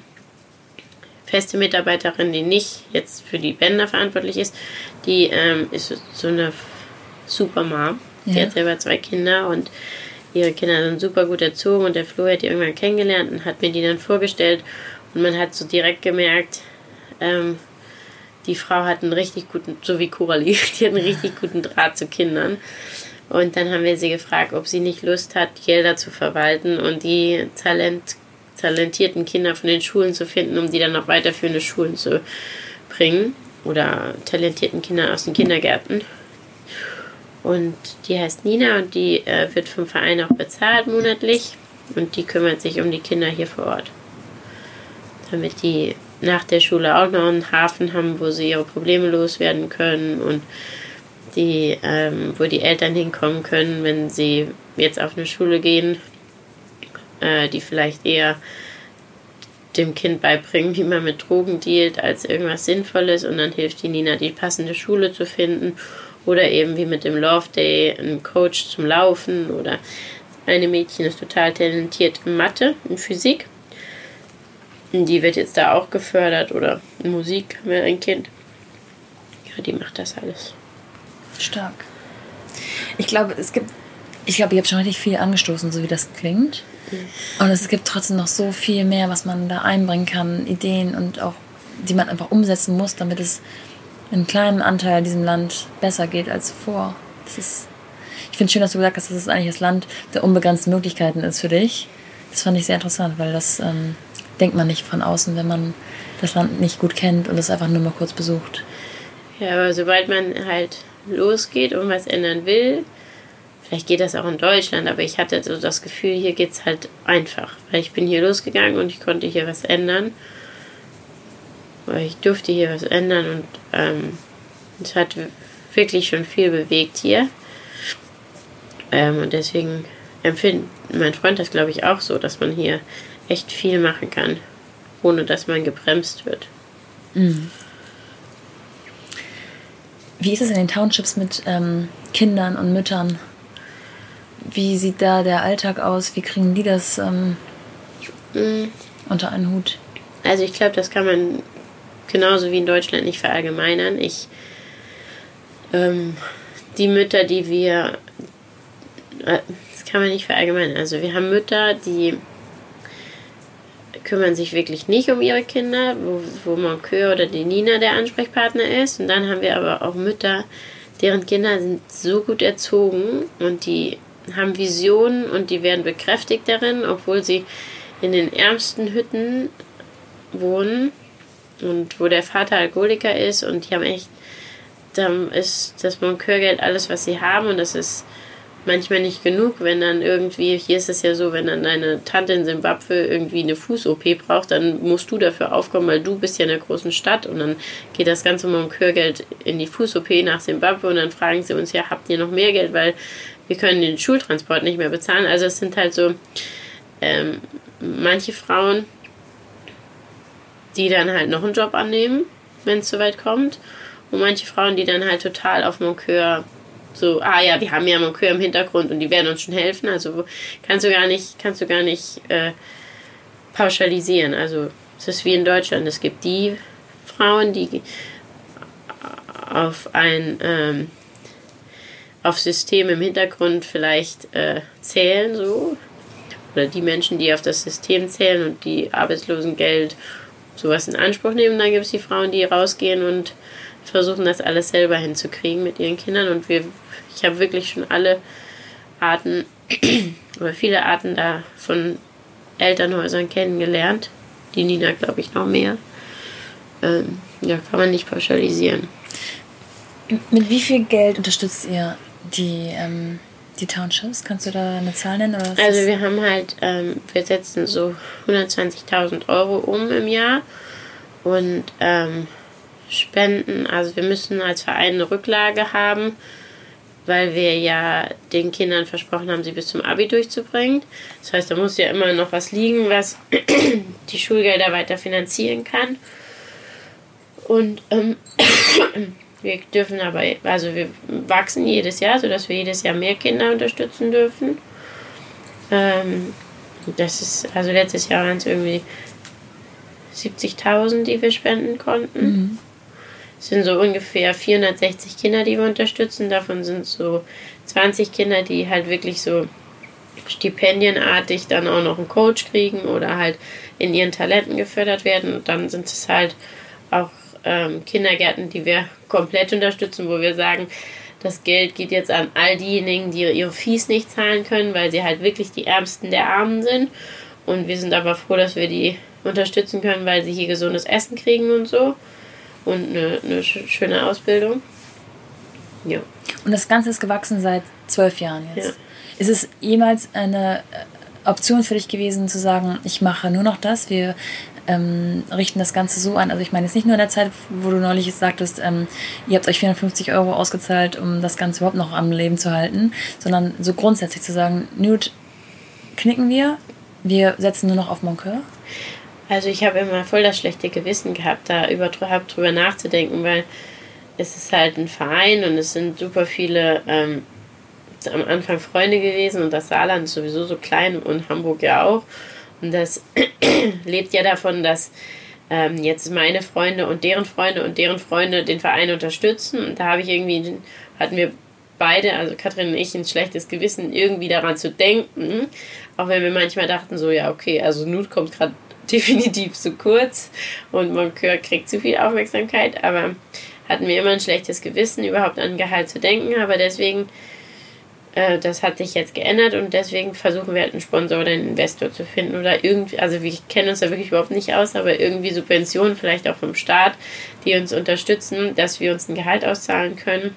feste Mitarbeiterin, die nicht jetzt für die Bänder verantwortlich ist. Die ähm, ist so eine Supermom. Ja. Die hat selber zwei Kinder und ihre Kinder sind super gut erzogen und der Flo hat die irgendwann kennengelernt und hat mir die dann vorgestellt und man hat so direkt gemerkt, ähm, die Frau hat einen richtig guten, so wie Coralie, (laughs) die hat einen richtig guten Draht zu Kindern. Und dann haben wir sie gefragt, ob sie nicht Lust hat, Gelder zu verwalten und die Talent, talentierten Kinder von den Schulen zu finden, um die dann noch weiterführende Schulen zu bringen. Oder talentierten Kindern aus den Kindergärten. Und die heißt Nina und die äh, wird vom Verein auch bezahlt monatlich. Und die kümmert sich um die Kinder hier vor Ort. Damit die nach der Schule auch noch einen Hafen haben, wo sie ihre Probleme loswerden können und die, ähm, wo die Eltern hinkommen können, wenn sie jetzt auf eine Schule gehen, äh, die vielleicht eher dem Kind beibringen, wie man mit Drogen dealt, als irgendwas Sinnvolles. Und dann hilft die Nina, die passende Schule zu finden. Oder eben wie mit dem Love Day ein Coach zum Laufen. Oder eine Mädchen ist total talentiert in Mathe, in Physik die wird jetzt da auch gefördert oder Musik, wenn ein Kind. Ja, die macht das alles. Stark. Ich glaube, es gibt, ich glaube, ihr habt schon richtig viel angestoßen, so wie das klingt. Mhm. Und es gibt trotzdem noch so viel mehr, was man da einbringen kann, Ideen und auch, die man einfach umsetzen muss, damit es in kleinen Anteil diesem Land besser geht als vor. Das ist, ich finde es schön, dass du gesagt hast, dass es eigentlich das Land der unbegrenzten Möglichkeiten ist für dich. Das fand ich sehr interessant, weil das ähm, denkt man nicht von außen, wenn man das Land nicht gut kennt und es einfach nur mal kurz besucht. Ja, aber sobald man halt losgeht und was ändern will, vielleicht geht das auch in Deutschland, aber ich hatte so das Gefühl, hier geht es halt einfach. Weil ich bin hier losgegangen und ich konnte hier was ändern. Weil ich durfte hier was ändern und ähm, es hat wirklich schon viel bewegt hier. Ähm, und deswegen empfindet mein Freund das, glaube ich, auch so, dass man hier echt viel machen kann, ohne dass man gebremst wird. Mhm. Wie ist es in den Townships mit ähm, Kindern und Müttern? Wie sieht da der Alltag aus? Wie kriegen die das ähm, mhm. unter einen Hut? Also ich glaube, das kann man genauso wie in Deutschland nicht verallgemeinern. Ich ähm, die Mütter, die wir äh, das kann man nicht verallgemeinern. Also wir haben Mütter, die kümmern sich wirklich nicht um ihre Kinder, wo, wo Moncur oder die Nina der Ansprechpartner ist. Und dann haben wir aber auch Mütter, deren Kinder sind so gut erzogen und die haben Visionen und die werden bekräftigt darin, obwohl sie in den ärmsten Hütten wohnen und wo der Vater Alkoholiker ist und die haben echt, da ist das Moncur-Geld alles, was sie haben und das ist manchmal nicht genug, wenn dann irgendwie, hier ist es ja so, wenn dann deine Tante in Simbabwe irgendwie eine Fuß-OP braucht, dann musst du dafür aufkommen, weil du bist ja in der großen Stadt und dann geht das ganze Monkeur-Geld in die Fuß-OP nach Simbabwe und dann fragen sie uns ja, habt ihr noch mehr Geld, weil wir können den Schultransport nicht mehr bezahlen. Also es sind halt so ähm, manche Frauen, die dann halt noch einen Job annehmen, wenn es soweit kommt und manche Frauen, die dann halt total auf Monkeur so, ah ja, wir haben ja Monkeur im Hintergrund und die werden uns schon helfen. Also kannst du gar nicht, kannst du gar nicht äh, pauschalisieren. Also es ist wie in Deutschland. Es gibt die Frauen, die auf ein ähm, auf System im Hintergrund vielleicht äh, zählen so oder die Menschen, die auf das System zählen und die Arbeitslosengeld sowas in Anspruch nehmen. Dann gibt es die Frauen, die rausgehen und versuchen das alles selber hinzukriegen mit ihren Kindern und wir ich habe wirklich schon alle Arten (clears throat) oder viele Arten da von Elternhäusern kennengelernt. Die Nina, glaube ich, noch mehr. Ähm, ja, kann man nicht pauschalisieren. Mit wie viel Geld unterstützt ihr die, ähm, die Townships? Kannst du da eine Zahl nennen? Oder also wir haben halt, ähm, wir setzen so 120.000 Euro um im Jahr und ähm, spenden, also wir müssen als Verein eine Rücklage haben weil wir ja den Kindern versprochen haben, sie bis zum Abi durchzubringen. Das heißt, da muss ja immer noch was liegen, was (clears throat) die Schulgelder weiter finanzieren kann. Und ähm, (clears throat) wir dürfen aber, also wir wachsen jedes Jahr, sodass wir jedes Jahr mehr Kinder unterstützen dürfen. Ähm, das ist, also letztes Jahr waren es irgendwie 70.000, die wir spenden konnten. Mhm. Es sind so ungefähr 460 Kinder, die wir unterstützen. Davon sind so 20 Kinder, die halt wirklich so stipendienartig dann auch noch einen Coach kriegen oder halt in ihren Talenten gefördert werden. Und dann sind es halt auch ähm, Kindergärten, die wir komplett unterstützen, wo wir sagen, das Geld geht jetzt an all diejenigen, die ihre Fees nicht zahlen können, weil sie halt wirklich die Ärmsten der Armen sind. Und wir sind aber froh, dass wir die unterstützen können, weil sie hier gesundes Essen kriegen und so und eine, eine schöne Ausbildung. Ja. Und das Ganze ist gewachsen seit zwölf Jahren jetzt. Ja. Ist es jemals eine äh, Option für dich gewesen, zu sagen, ich mache nur noch das, wir ähm, richten das Ganze so an? Also ich meine jetzt nicht nur in der Zeit, wo du neulich sagtest, ähm, ihr habt euch 450 Euro ausgezahlt, um das Ganze überhaupt noch am Leben zu halten, sondern so grundsätzlich zu sagen, Newt, knicken wir, wir setzen nur noch auf Moncur? Also ich habe immer voll das schlechte Gewissen gehabt, da überhaupt drüber nachzudenken, weil es ist halt ein Verein und es sind super viele ähm, am Anfang Freunde gewesen und das Saarland ist sowieso so klein und Hamburg ja auch. Und das (clears throat) lebt ja davon, dass ähm, jetzt meine Freunde und deren Freunde und deren Freunde den Verein unterstützen. Und da habe ich irgendwie, hatten wir beide, also Katrin und ich, ein schlechtes Gewissen, irgendwie daran zu denken. Auch wenn wir manchmal dachten, so, ja, okay, also Nut kommt gerade (laughs) definitiv zu kurz und Moncur kriegt zu viel Aufmerksamkeit, aber hatten wir immer ein schlechtes Gewissen, überhaupt an Gehalt zu denken, aber deswegen, äh, das hat sich jetzt geändert und deswegen versuchen wir halt einen Sponsor oder einen Investor zu finden oder irgendwie, also wir kennen uns da wirklich überhaupt nicht aus, aber irgendwie Subventionen vielleicht auch vom Staat, die uns unterstützen, dass wir uns ein Gehalt auszahlen können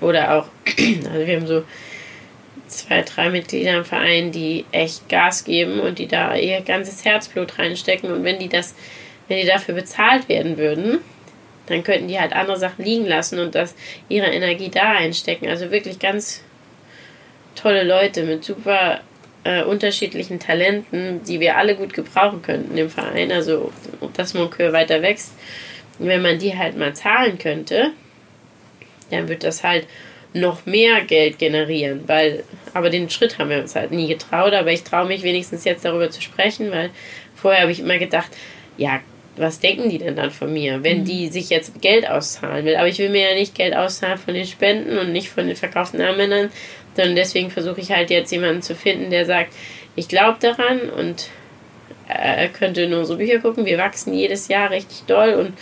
oder auch, (clears throat) also wir haben so zwei, drei Mitglieder im Verein, die echt Gas geben und die da ihr ganzes Herzblut reinstecken. Und wenn die das, wenn die dafür bezahlt werden würden, dann könnten die halt andere Sachen liegen lassen und das ihre Energie da einstecken. Also wirklich ganz tolle Leute mit super äh, unterschiedlichen Talenten, die wir alle gut gebrauchen könnten im Verein. Also, dass Moncur weiter wächst. wenn man die halt mal zahlen könnte, dann wird das halt noch mehr Geld generieren, weil, aber den Schritt haben wir uns halt nie getraut, aber ich traue mich wenigstens jetzt darüber zu sprechen, weil vorher habe ich immer gedacht, ja, was denken die denn dann von mir, wenn mhm. die sich jetzt Geld auszahlen will? Aber ich will mir ja nicht Geld auszahlen von den Spenden und nicht von den verkauften Armbändern, sondern deswegen versuche ich halt jetzt jemanden zu finden, der sagt, ich glaube daran und er könnte in unsere Bücher gucken. Wir wachsen jedes Jahr richtig doll und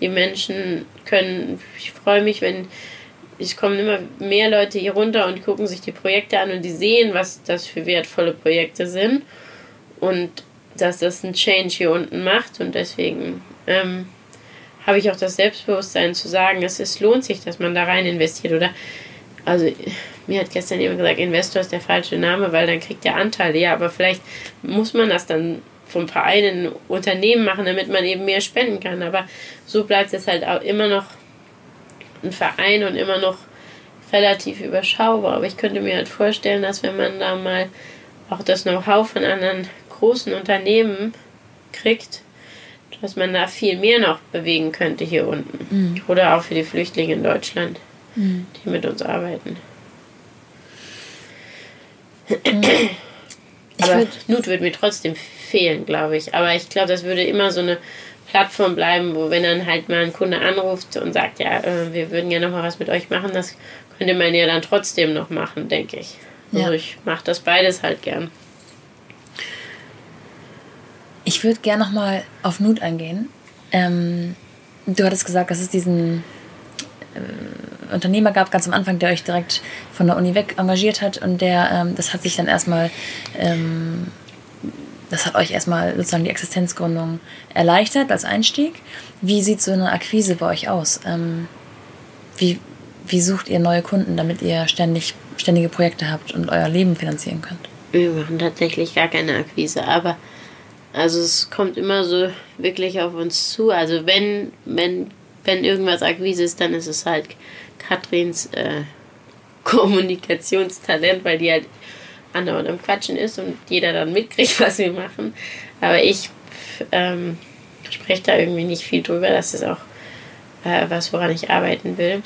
die Menschen können, ich freue mich, wenn ich komme immer mehr Leute hier runter und gucken sich die Projekte an und die sehen, was das für wertvolle Projekte sind und dass das ein Change hier unten macht und deswegen ähm, habe ich auch das Selbstbewusstsein zu sagen, es ist, lohnt sich, dass man da rein investiert oder also mir hat gestern jemand gesagt, Investor ist der falsche Name, weil dann kriegt der Anteile. Ja, aber vielleicht muss man das dann vom Verein ein Unternehmen machen, damit man eben mehr spenden kann. Aber so bleibt es halt auch immer noch ein Verein und immer noch relativ überschaubar. Aber ich könnte mir halt vorstellen, dass wenn man da mal auch das Know-how von anderen großen Unternehmen kriegt, dass man da viel mehr noch bewegen könnte hier unten. Mhm. Oder auch für die Flüchtlinge in Deutschland, mhm. die mit uns arbeiten. (clears throat) Aber würd, Nut würde mir trotzdem fehlen, glaube ich. Aber ich glaube, das würde immer so eine Plattform bleiben, wo wenn dann halt mal ein Kunde anruft und sagt, ja, äh, wir würden ja noch mal was mit euch machen, das könnte man ja dann trotzdem noch machen, denke ich. Also ja. ich mache das beides halt gern. Ich würde gerne noch mal auf Nut eingehen. Ähm, du hattest gesagt, dass es diesen äh, Unternehmer gab, ganz am Anfang, der euch direkt von der Uni weg engagiert hat und der, ähm, das hat sich dann erstmal, ähm, das hat euch erstmal sozusagen die Existenzgründung erleichtert als Einstieg. Wie sieht so eine Akquise bei euch aus? Ähm, wie, wie sucht ihr neue Kunden, damit ihr ständig, ständige Projekte habt und euer Leben finanzieren könnt? Wir machen tatsächlich gar keine Akquise, aber also es kommt immer so wirklich auf uns zu. Also wenn, wenn, wenn irgendwas Akquise ist, dann ist es halt Katrins äh, (laughs) Kommunikationstalent, weil die halt andauernd am Quatschen ist und jeder dann mitkriegt, (laughs) was wir machen. Aber ich ähm, spreche da irgendwie nicht viel drüber. Das ist auch äh, was, woran ich arbeiten will.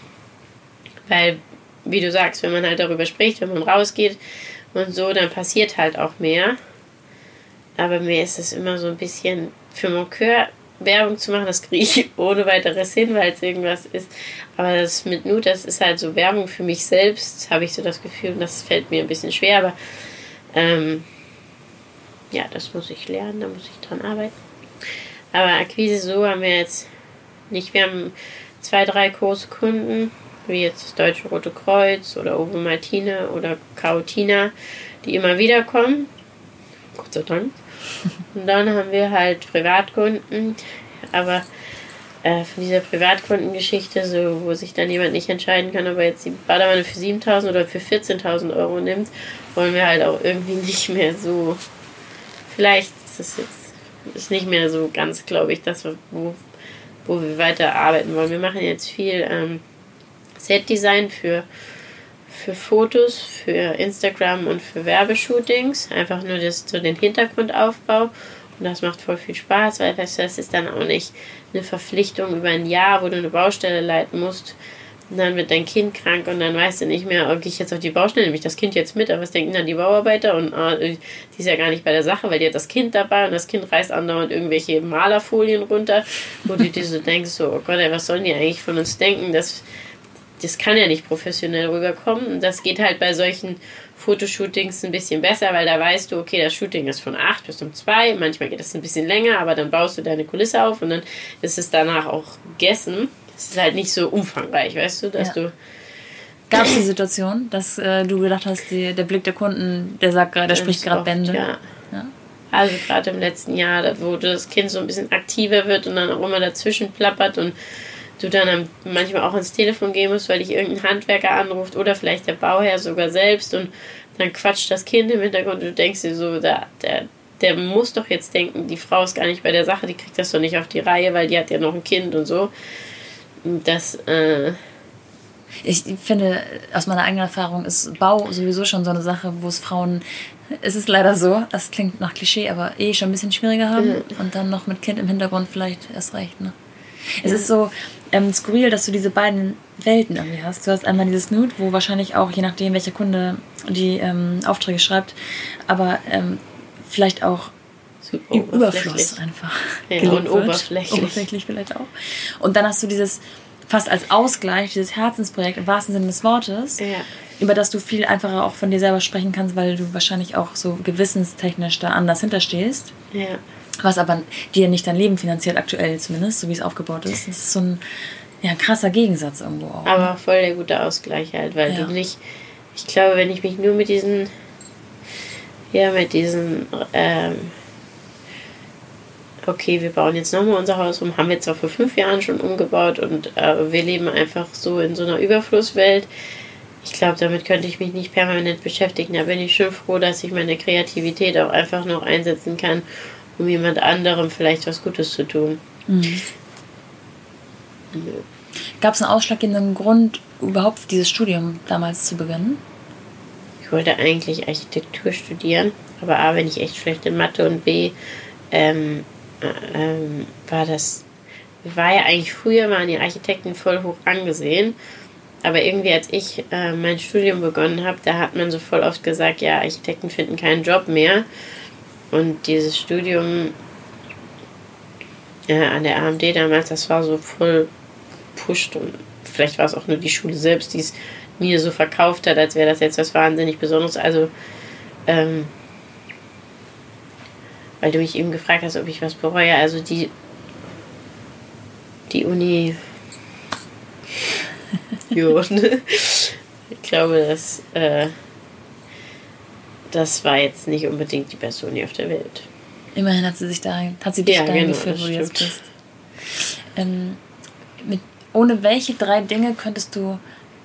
Weil, wie du sagst, wenn man halt darüber spricht, wenn man rausgeht und so, dann passiert halt auch mehr. Aber mir ist es immer so ein bisschen für Moncur Werbung zu machen, das kriege ich (laughs) ohne weiteres hin, weil es irgendwas ist. Aber das mit Nut, das ist halt so Werbung für mich selbst, habe ich so das Gefühl, und das fällt mir ein bisschen schwer, aber ähm, ja, das muss ich lernen, da muss ich dran arbeiten. Aber Akquise so haben wir jetzt nicht. Wir haben zwei, drei große Kunden, wie jetzt das Deutsche Rote Kreuz oder Ovo Martine oder Kautina, die immer wieder kommen. Gott sei Dank. Und dann haben wir halt Privatkunden, aber äh, von dieser Privatkundengeschichte, so, wo sich dann jemand nicht entscheiden kann, ob er jetzt die Badewanne für 7.000 oder für 14.000 Euro nimmt, wollen wir halt auch irgendwie nicht mehr so. Vielleicht ist es jetzt ist nicht mehr so ganz, glaube ich, das, wo, wo wir weiter arbeiten wollen. Wir machen jetzt viel ähm, Set-Design für für Fotos, für Instagram und für Werbeshootings. Einfach nur das, so den Hintergrundaufbau. Und das macht voll viel Spaß, weil das ist dann auch nicht eine Verpflichtung über ein Jahr, wo du eine Baustelle leiten musst. Und dann wird dein Kind krank und dann weißt du nicht mehr, oh, ich jetzt auf die Baustelle, nehme ich das Kind jetzt mit, aber was denken dann die Bauarbeiter? Und oh, die ist ja gar nicht bei der Sache, weil die hat das Kind dabei und das Kind reißt andauernd irgendwelche Malerfolien runter, wo du dir so denkst, so, oh Gott, ey, was sollen die eigentlich von uns denken, dass das kann ja nicht professionell rüberkommen. Und das geht halt bei solchen Fotoshootings ein bisschen besser, weil da weißt du, okay, das Shooting ist von 8 bis um 2. Manchmal geht es ein bisschen länger, aber dann baust du deine Kulisse auf und dann ist es danach auch gegessen. Es ist halt nicht so umfangreich, weißt du, dass ja. du. Gab es die Situation, dass äh, du gedacht hast, die, der Blick der Kunden, der sagt gerade, der spricht gerade Bände? Ja. ja. Also gerade im letzten Jahr, wo das Kind so ein bisschen aktiver wird und dann auch immer dazwischen plappert und du dann manchmal auch ans Telefon gehen musst, weil dich irgendein Handwerker anruft oder vielleicht der Bauherr sogar selbst und dann quatscht das Kind im Hintergrund und du denkst dir so, der, der, der muss doch jetzt denken, die Frau ist gar nicht bei der Sache, die kriegt das doch nicht auf die Reihe, weil die hat ja noch ein Kind und so. Das, äh, ich finde, aus meiner eigenen Erfahrung ist Bau sowieso schon so eine Sache, wo es Frauen, es ist leider so, das klingt nach Klischee, aber eh schon ein bisschen schwieriger haben mhm. und dann noch mit Kind im Hintergrund vielleicht erst recht, ne? Es ist so ähm, skurril, dass du diese beiden Welten irgendwie hast. Du hast einmal dieses Nude, wo wahrscheinlich auch, je nachdem, welcher Kunde die ähm, Aufträge schreibt, aber ähm, vielleicht auch so Überfluss einfach. Ja, und oberflächlich. Oberflächlich vielleicht auch. Und dann hast du dieses fast als Ausgleich, dieses Herzensprojekt im wahrsten Sinne des Wortes, ja. über das du viel einfacher auch von dir selber sprechen kannst, weil du wahrscheinlich auch so gewissenstechnisch da anders hinterstehst. Ja was aber dir nicht dein Leben finanziert, aktuell zumindest, so wie es aufgebaut ist. Das ist so ein ja, krasser Gegensatz irgendwo auch. Ne? Aber voll der gute Ausgleich halt, weil ja. du nicht, ich glaube, wenn ich mich nur mit diesen, ja, mit diesen, ähm, okay, wir bauen jetzt nochmal unser Haus um, haben wir zwar vor fünf Jahren schon umgebaut und äh, wir leben einfach so in so einer Überflusswelt. ich glaube, damit könnte ich mich nicht permanent beschäftigen. Da bin ich schon froh, dass ich meine Kreativität auch einfach noch einsetzen kann, um jemand anderem vielleicht was Gutes zu tun. Mhm. Gab es einen ausschlaggebenden Grund, überhaupt dieses Studium damals zu beginnen? Ich wollte eigentlich Architektur studieren, aber A, bin ich echt schlecht in Mathe und B, ähm, äh, ähm, war das, war ja eigentlich früher waren die Architekten voll hoch angesehen. Aber irgendwie, als ich äh, mein Studium begonnen habe, da hat man so voll oft gesagt, ja, Architekten finden keinen Job mehr. Und dieses Studium äh, an der AMD damals, das war so voll pusht und vielleicht war es auch nur die Schule selbst, die es mir so verkauft hat, als wäre das jetzt was wahnsinnig Besonderes. Also, ähm, weil du mich eben gefragt hast, ob ich was bereue. Also die, die Uni. (laughs) jo, (laughs) ne? Ich glaube, dass, äh, das war jetzt nicht unbedingt die beste Uni auf der Welt. Immerhin hat sie sich da, hat sie dich ja, dahin genau, geführt, wo du jetzt bist. Ähm, mit, ohne welche drei Dinge könntest du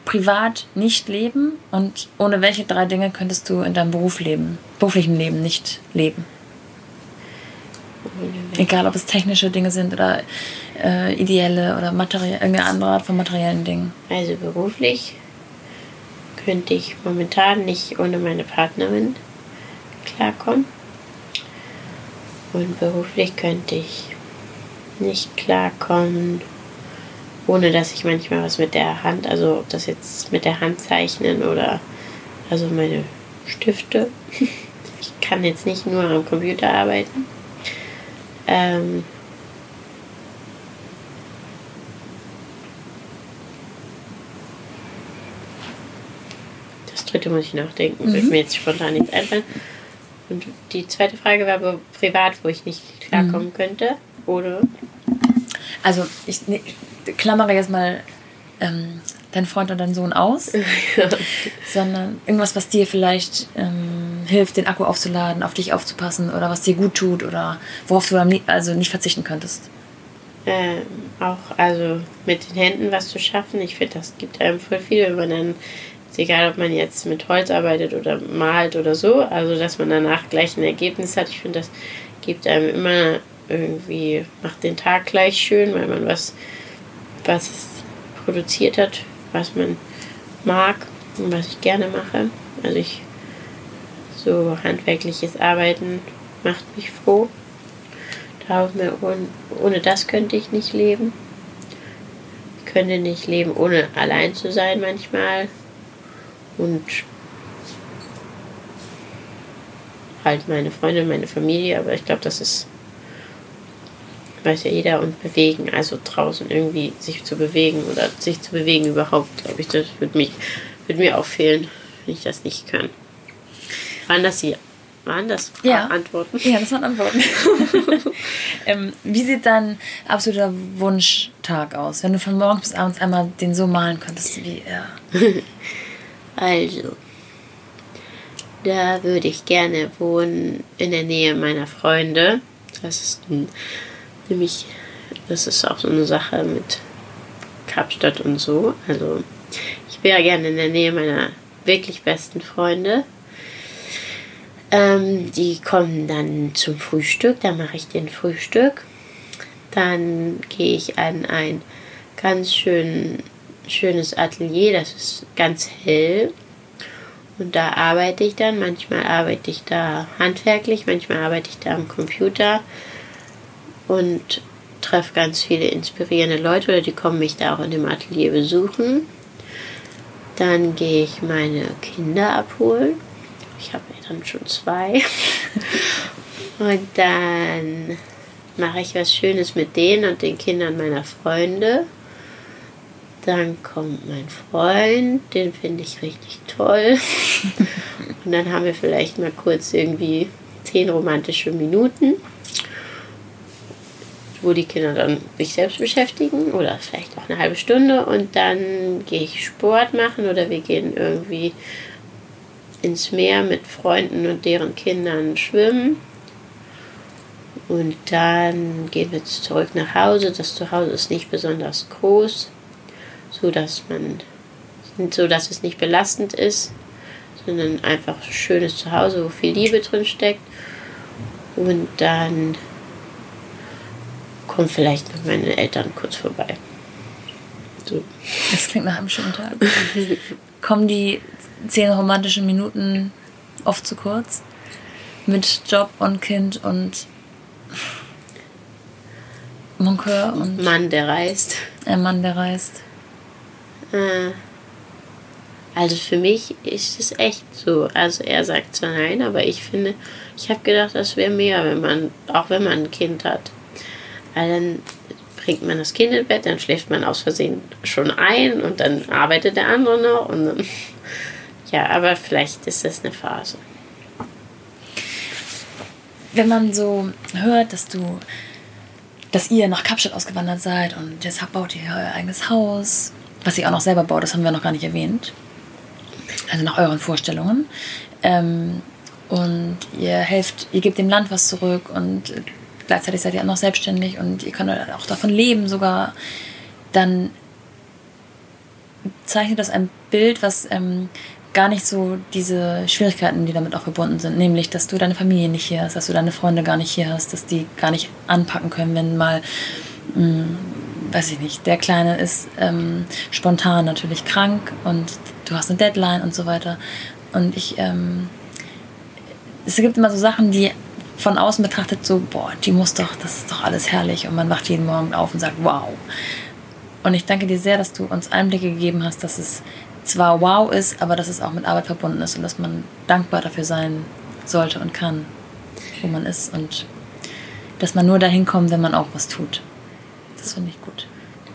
privat nicht leben und ohne welche drei Dinge könntest du in deinem Beruf leben, beruflichen Leben nicht leben? Egal, ob es technische Dinge sind oder äh, ideelle oder materiell, irgendeine andere Art von materiellen Dingen. Also beruflich könnte ich momentan nicht ohne meine Partnerin klarkommen. Und beruflich könnte ich nicht klarkommen, ohne dass ich manchmal was mit der Hand, also ob das jetzt mit der Hand zeichnen oder also meine Stifte. (laughs) Ich kann jetzt nicht nur am Computer arbeiten. Ähm, das dritte muss ich nachdenken, mhm. wird mir jetzt spontan nichts einfallen. Und die zweite Frage war aber privat, wo ich nicht klarkommen mhm. könnte. Oder? Also ich, ne, klammere jetzt mal ähm, deinen Freund und deinen Sohn aus, (laughs) ja. sondern irgendwas, was dir vielleicht ähm, hilft, den Akku aufzuladen, auf dich aufzupassen oder was dir gut tut oder worauf du also nicht verzichten könntest. Ähm, auch also mit den Händen was zu schaffen. Ich finde, das gibt einem voll viel, wenn man dann, ist egal ob man jetzt mit Holz arbeitet oder malt oder so, also dass man danach gleich ein Ergebnis hat. Ich finde, das gibt einem immer irgendwie, macht den Tag gleich schön, weil man was, was produziert hat, was man mag und was ich gerne mache. Also ich so handwerkliches Arbeiten macht mich froh. ohne das könnte ich nicht leben. Ich könnte nicht leben, ohne allein zu sein manchmal. Und halt meine Freunde, meine Familie, aber ich glaube, das ist, weiß ja jeder, und bewegen, also draußen irgendwie sich zu bewegen oder sich zu bewegen überhaupt, glaube ich, das würde mich, würde mir auch fehlen, wenn ich das nicht kann. Waren das die waren das ja. Antworten? Ja, das waren Antworten. (laughs) ähm, wie sieht dein absoluter Wunschtag aus, wenn du von morgens bis abends einmal den so malen könntest wie er? (laughs) also, da würde ich gerne wohnen in der Nähe meiner Freunde. Das ist nämlich, das ist auch so eine Sache mit Kapstadt und so. Also, ich wäre gerne in der Nähe meiner wirklich besten Freunde. Ähm, die kommen dann zum Frühstück, da mache ich den Frühstück. Dann gehe ich an ein ganz schön, schönes Atelier, das ist ganz hell. Und da arbeite ich dann. Manchmal arbeite ich da handwerklich, manchmal arbeite ich da am Computer und treffe ganz viele inspirierende Leute oder die kommen mich da auch in dem Atelier besuchen. Dann gehe ich meine Kinder abholen. Ich habe dann schon zwei. (laughs) und dann mache ich was Schönes mit denen und den Kindern meiner Freunde. Dann kommt mein Freund, den finde ich richtig toll. (laughs) und dann haben wir vielleicht mal kurz irgendwie zehn romantische Minuten, wo die Kinder dann sich selbst beschäftigen oder vielleicht auch eine halbe Stunde und dann gehe ich Sport machen oder wir gehen irgendwie ins Meer mit Freunden und deren Kindern schwimmen. Und dann gehen wir zurück nach Hause. Das Zuhause ist nicht besonders groß, so dass man so dass es nicht belastend ist, sondern einfach ein schönes Zuhause, wo viel Liebe drin steckt. Und dann kommen vielleicht noch meine Eltern kurz vorbei. So. Das klingt nach einem schönen Tag. (laughs) Kommen die zehn romantischen Minuten oft zu kurz? Mit Job und Kind und Moncur und. Mann, der reist. Ein Mann, der reist. Äh, also für mich ist es echt so. Also er sagt zwar nein, aber ich finde, ich habe gedacht, das wäre mehr, wenn man, auch wenn man ein Kind hat. Weil dann bringt man das Kind ins Bett, dann schläft man aus Versehen schon ein und dann arbeitet der andere noch und dann, (laughs) ja, aber vielleicht ist das eine Phase. Wenn man so hört, dass du, dass ihr nach Kapstadt ausgewandert seid und jetzt baut ihr euer eigenes Haus, was ihr auch noch selber baut, das haben wir noch gar nicht erwähnt. Also nach euren Vorstellungen. Ähm, und ihr helft, ihr gebt dem Land was zurück und gleichzeitig seid ihr auch noch selbstständig und ihr könnt auch davon leben sogar, dann zeichnet das ein Bild, was ähm, gar nicht so diese Schwierigkeiten, die damit auch verbunden sind, nämlich, dass du deine Familie nicht hier hast, dass du deine Freunde gar nicht hier hast, dass die gar nicht anpacken können, wenn mal, mh, hm, weiß ich nicht, der Kleine ist ähm, spontan natürlich krank und du hast eine Deadline und so weiter. Und ich, ähm, es gibt immer so Sachen, die von außen betrachtet so, boah, die muss doch, das ist doch alles herrlich. Und man wacht jeden Morgen auf und sagt, wow. Und ich danke dir sehr, dass du uns Einblicke gegeben hast, dass es zwar wow ist, aber dass es auch mit Arbeit verbunden ist und dass man dankbar dafür sein sollte und kann, wo man ist. Und dass man nur dahin kommt, wenn man auch was tut. Das finde ich gut.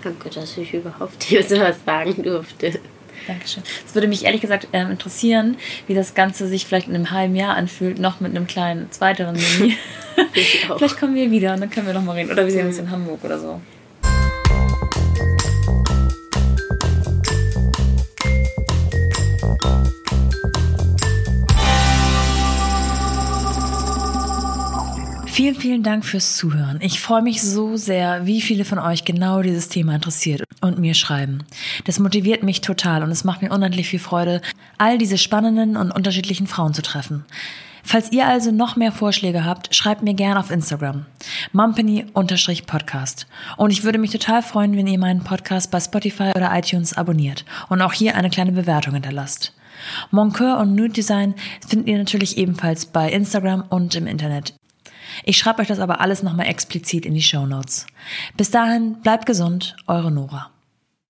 Danke, dass ich überhaupt hier so was sagen durfte. Dankeschön. Es würde mich ehrlich gesagt ähm, interessieren, wie das Ganze sich vielleicht in einem halben Jahr anfühlt, noch mit einem kleinen zweiteren Mini. (laughs) (laughs) vielleicht kommen wir wieder und dann können wir noch mal reden. Oder wir sehen uns in Hamburg oder so. Vielen, vielen Dank fürs Zuhören. Ich freue mich so sehr, wie viele von euch genau dieses Thema interessiert und mir schreiben. Das motiviert mich total und es macht mir unendlich viel Freude, all diese spannenden und unterschiedlichen Frauen zu treffen. Falls ihr also noch mehr Vorschläge habt, schreibt mir gerne auf Instagram. Mumpany-Podcast. Und ich würde mich total freuen, wenn ihr meinen Podcast bei Spotify oder iTunes abonniert und auch hier eine kleine Bewertung hinterlasst. Moncur und Nude Design findet ihr natürlich ebenfalls bei Instagram und im Internet. Ich schreibe euch das aber alles nochmal explizit in die Show Notes. Bis dahin, bleibt gesund, eure Nora.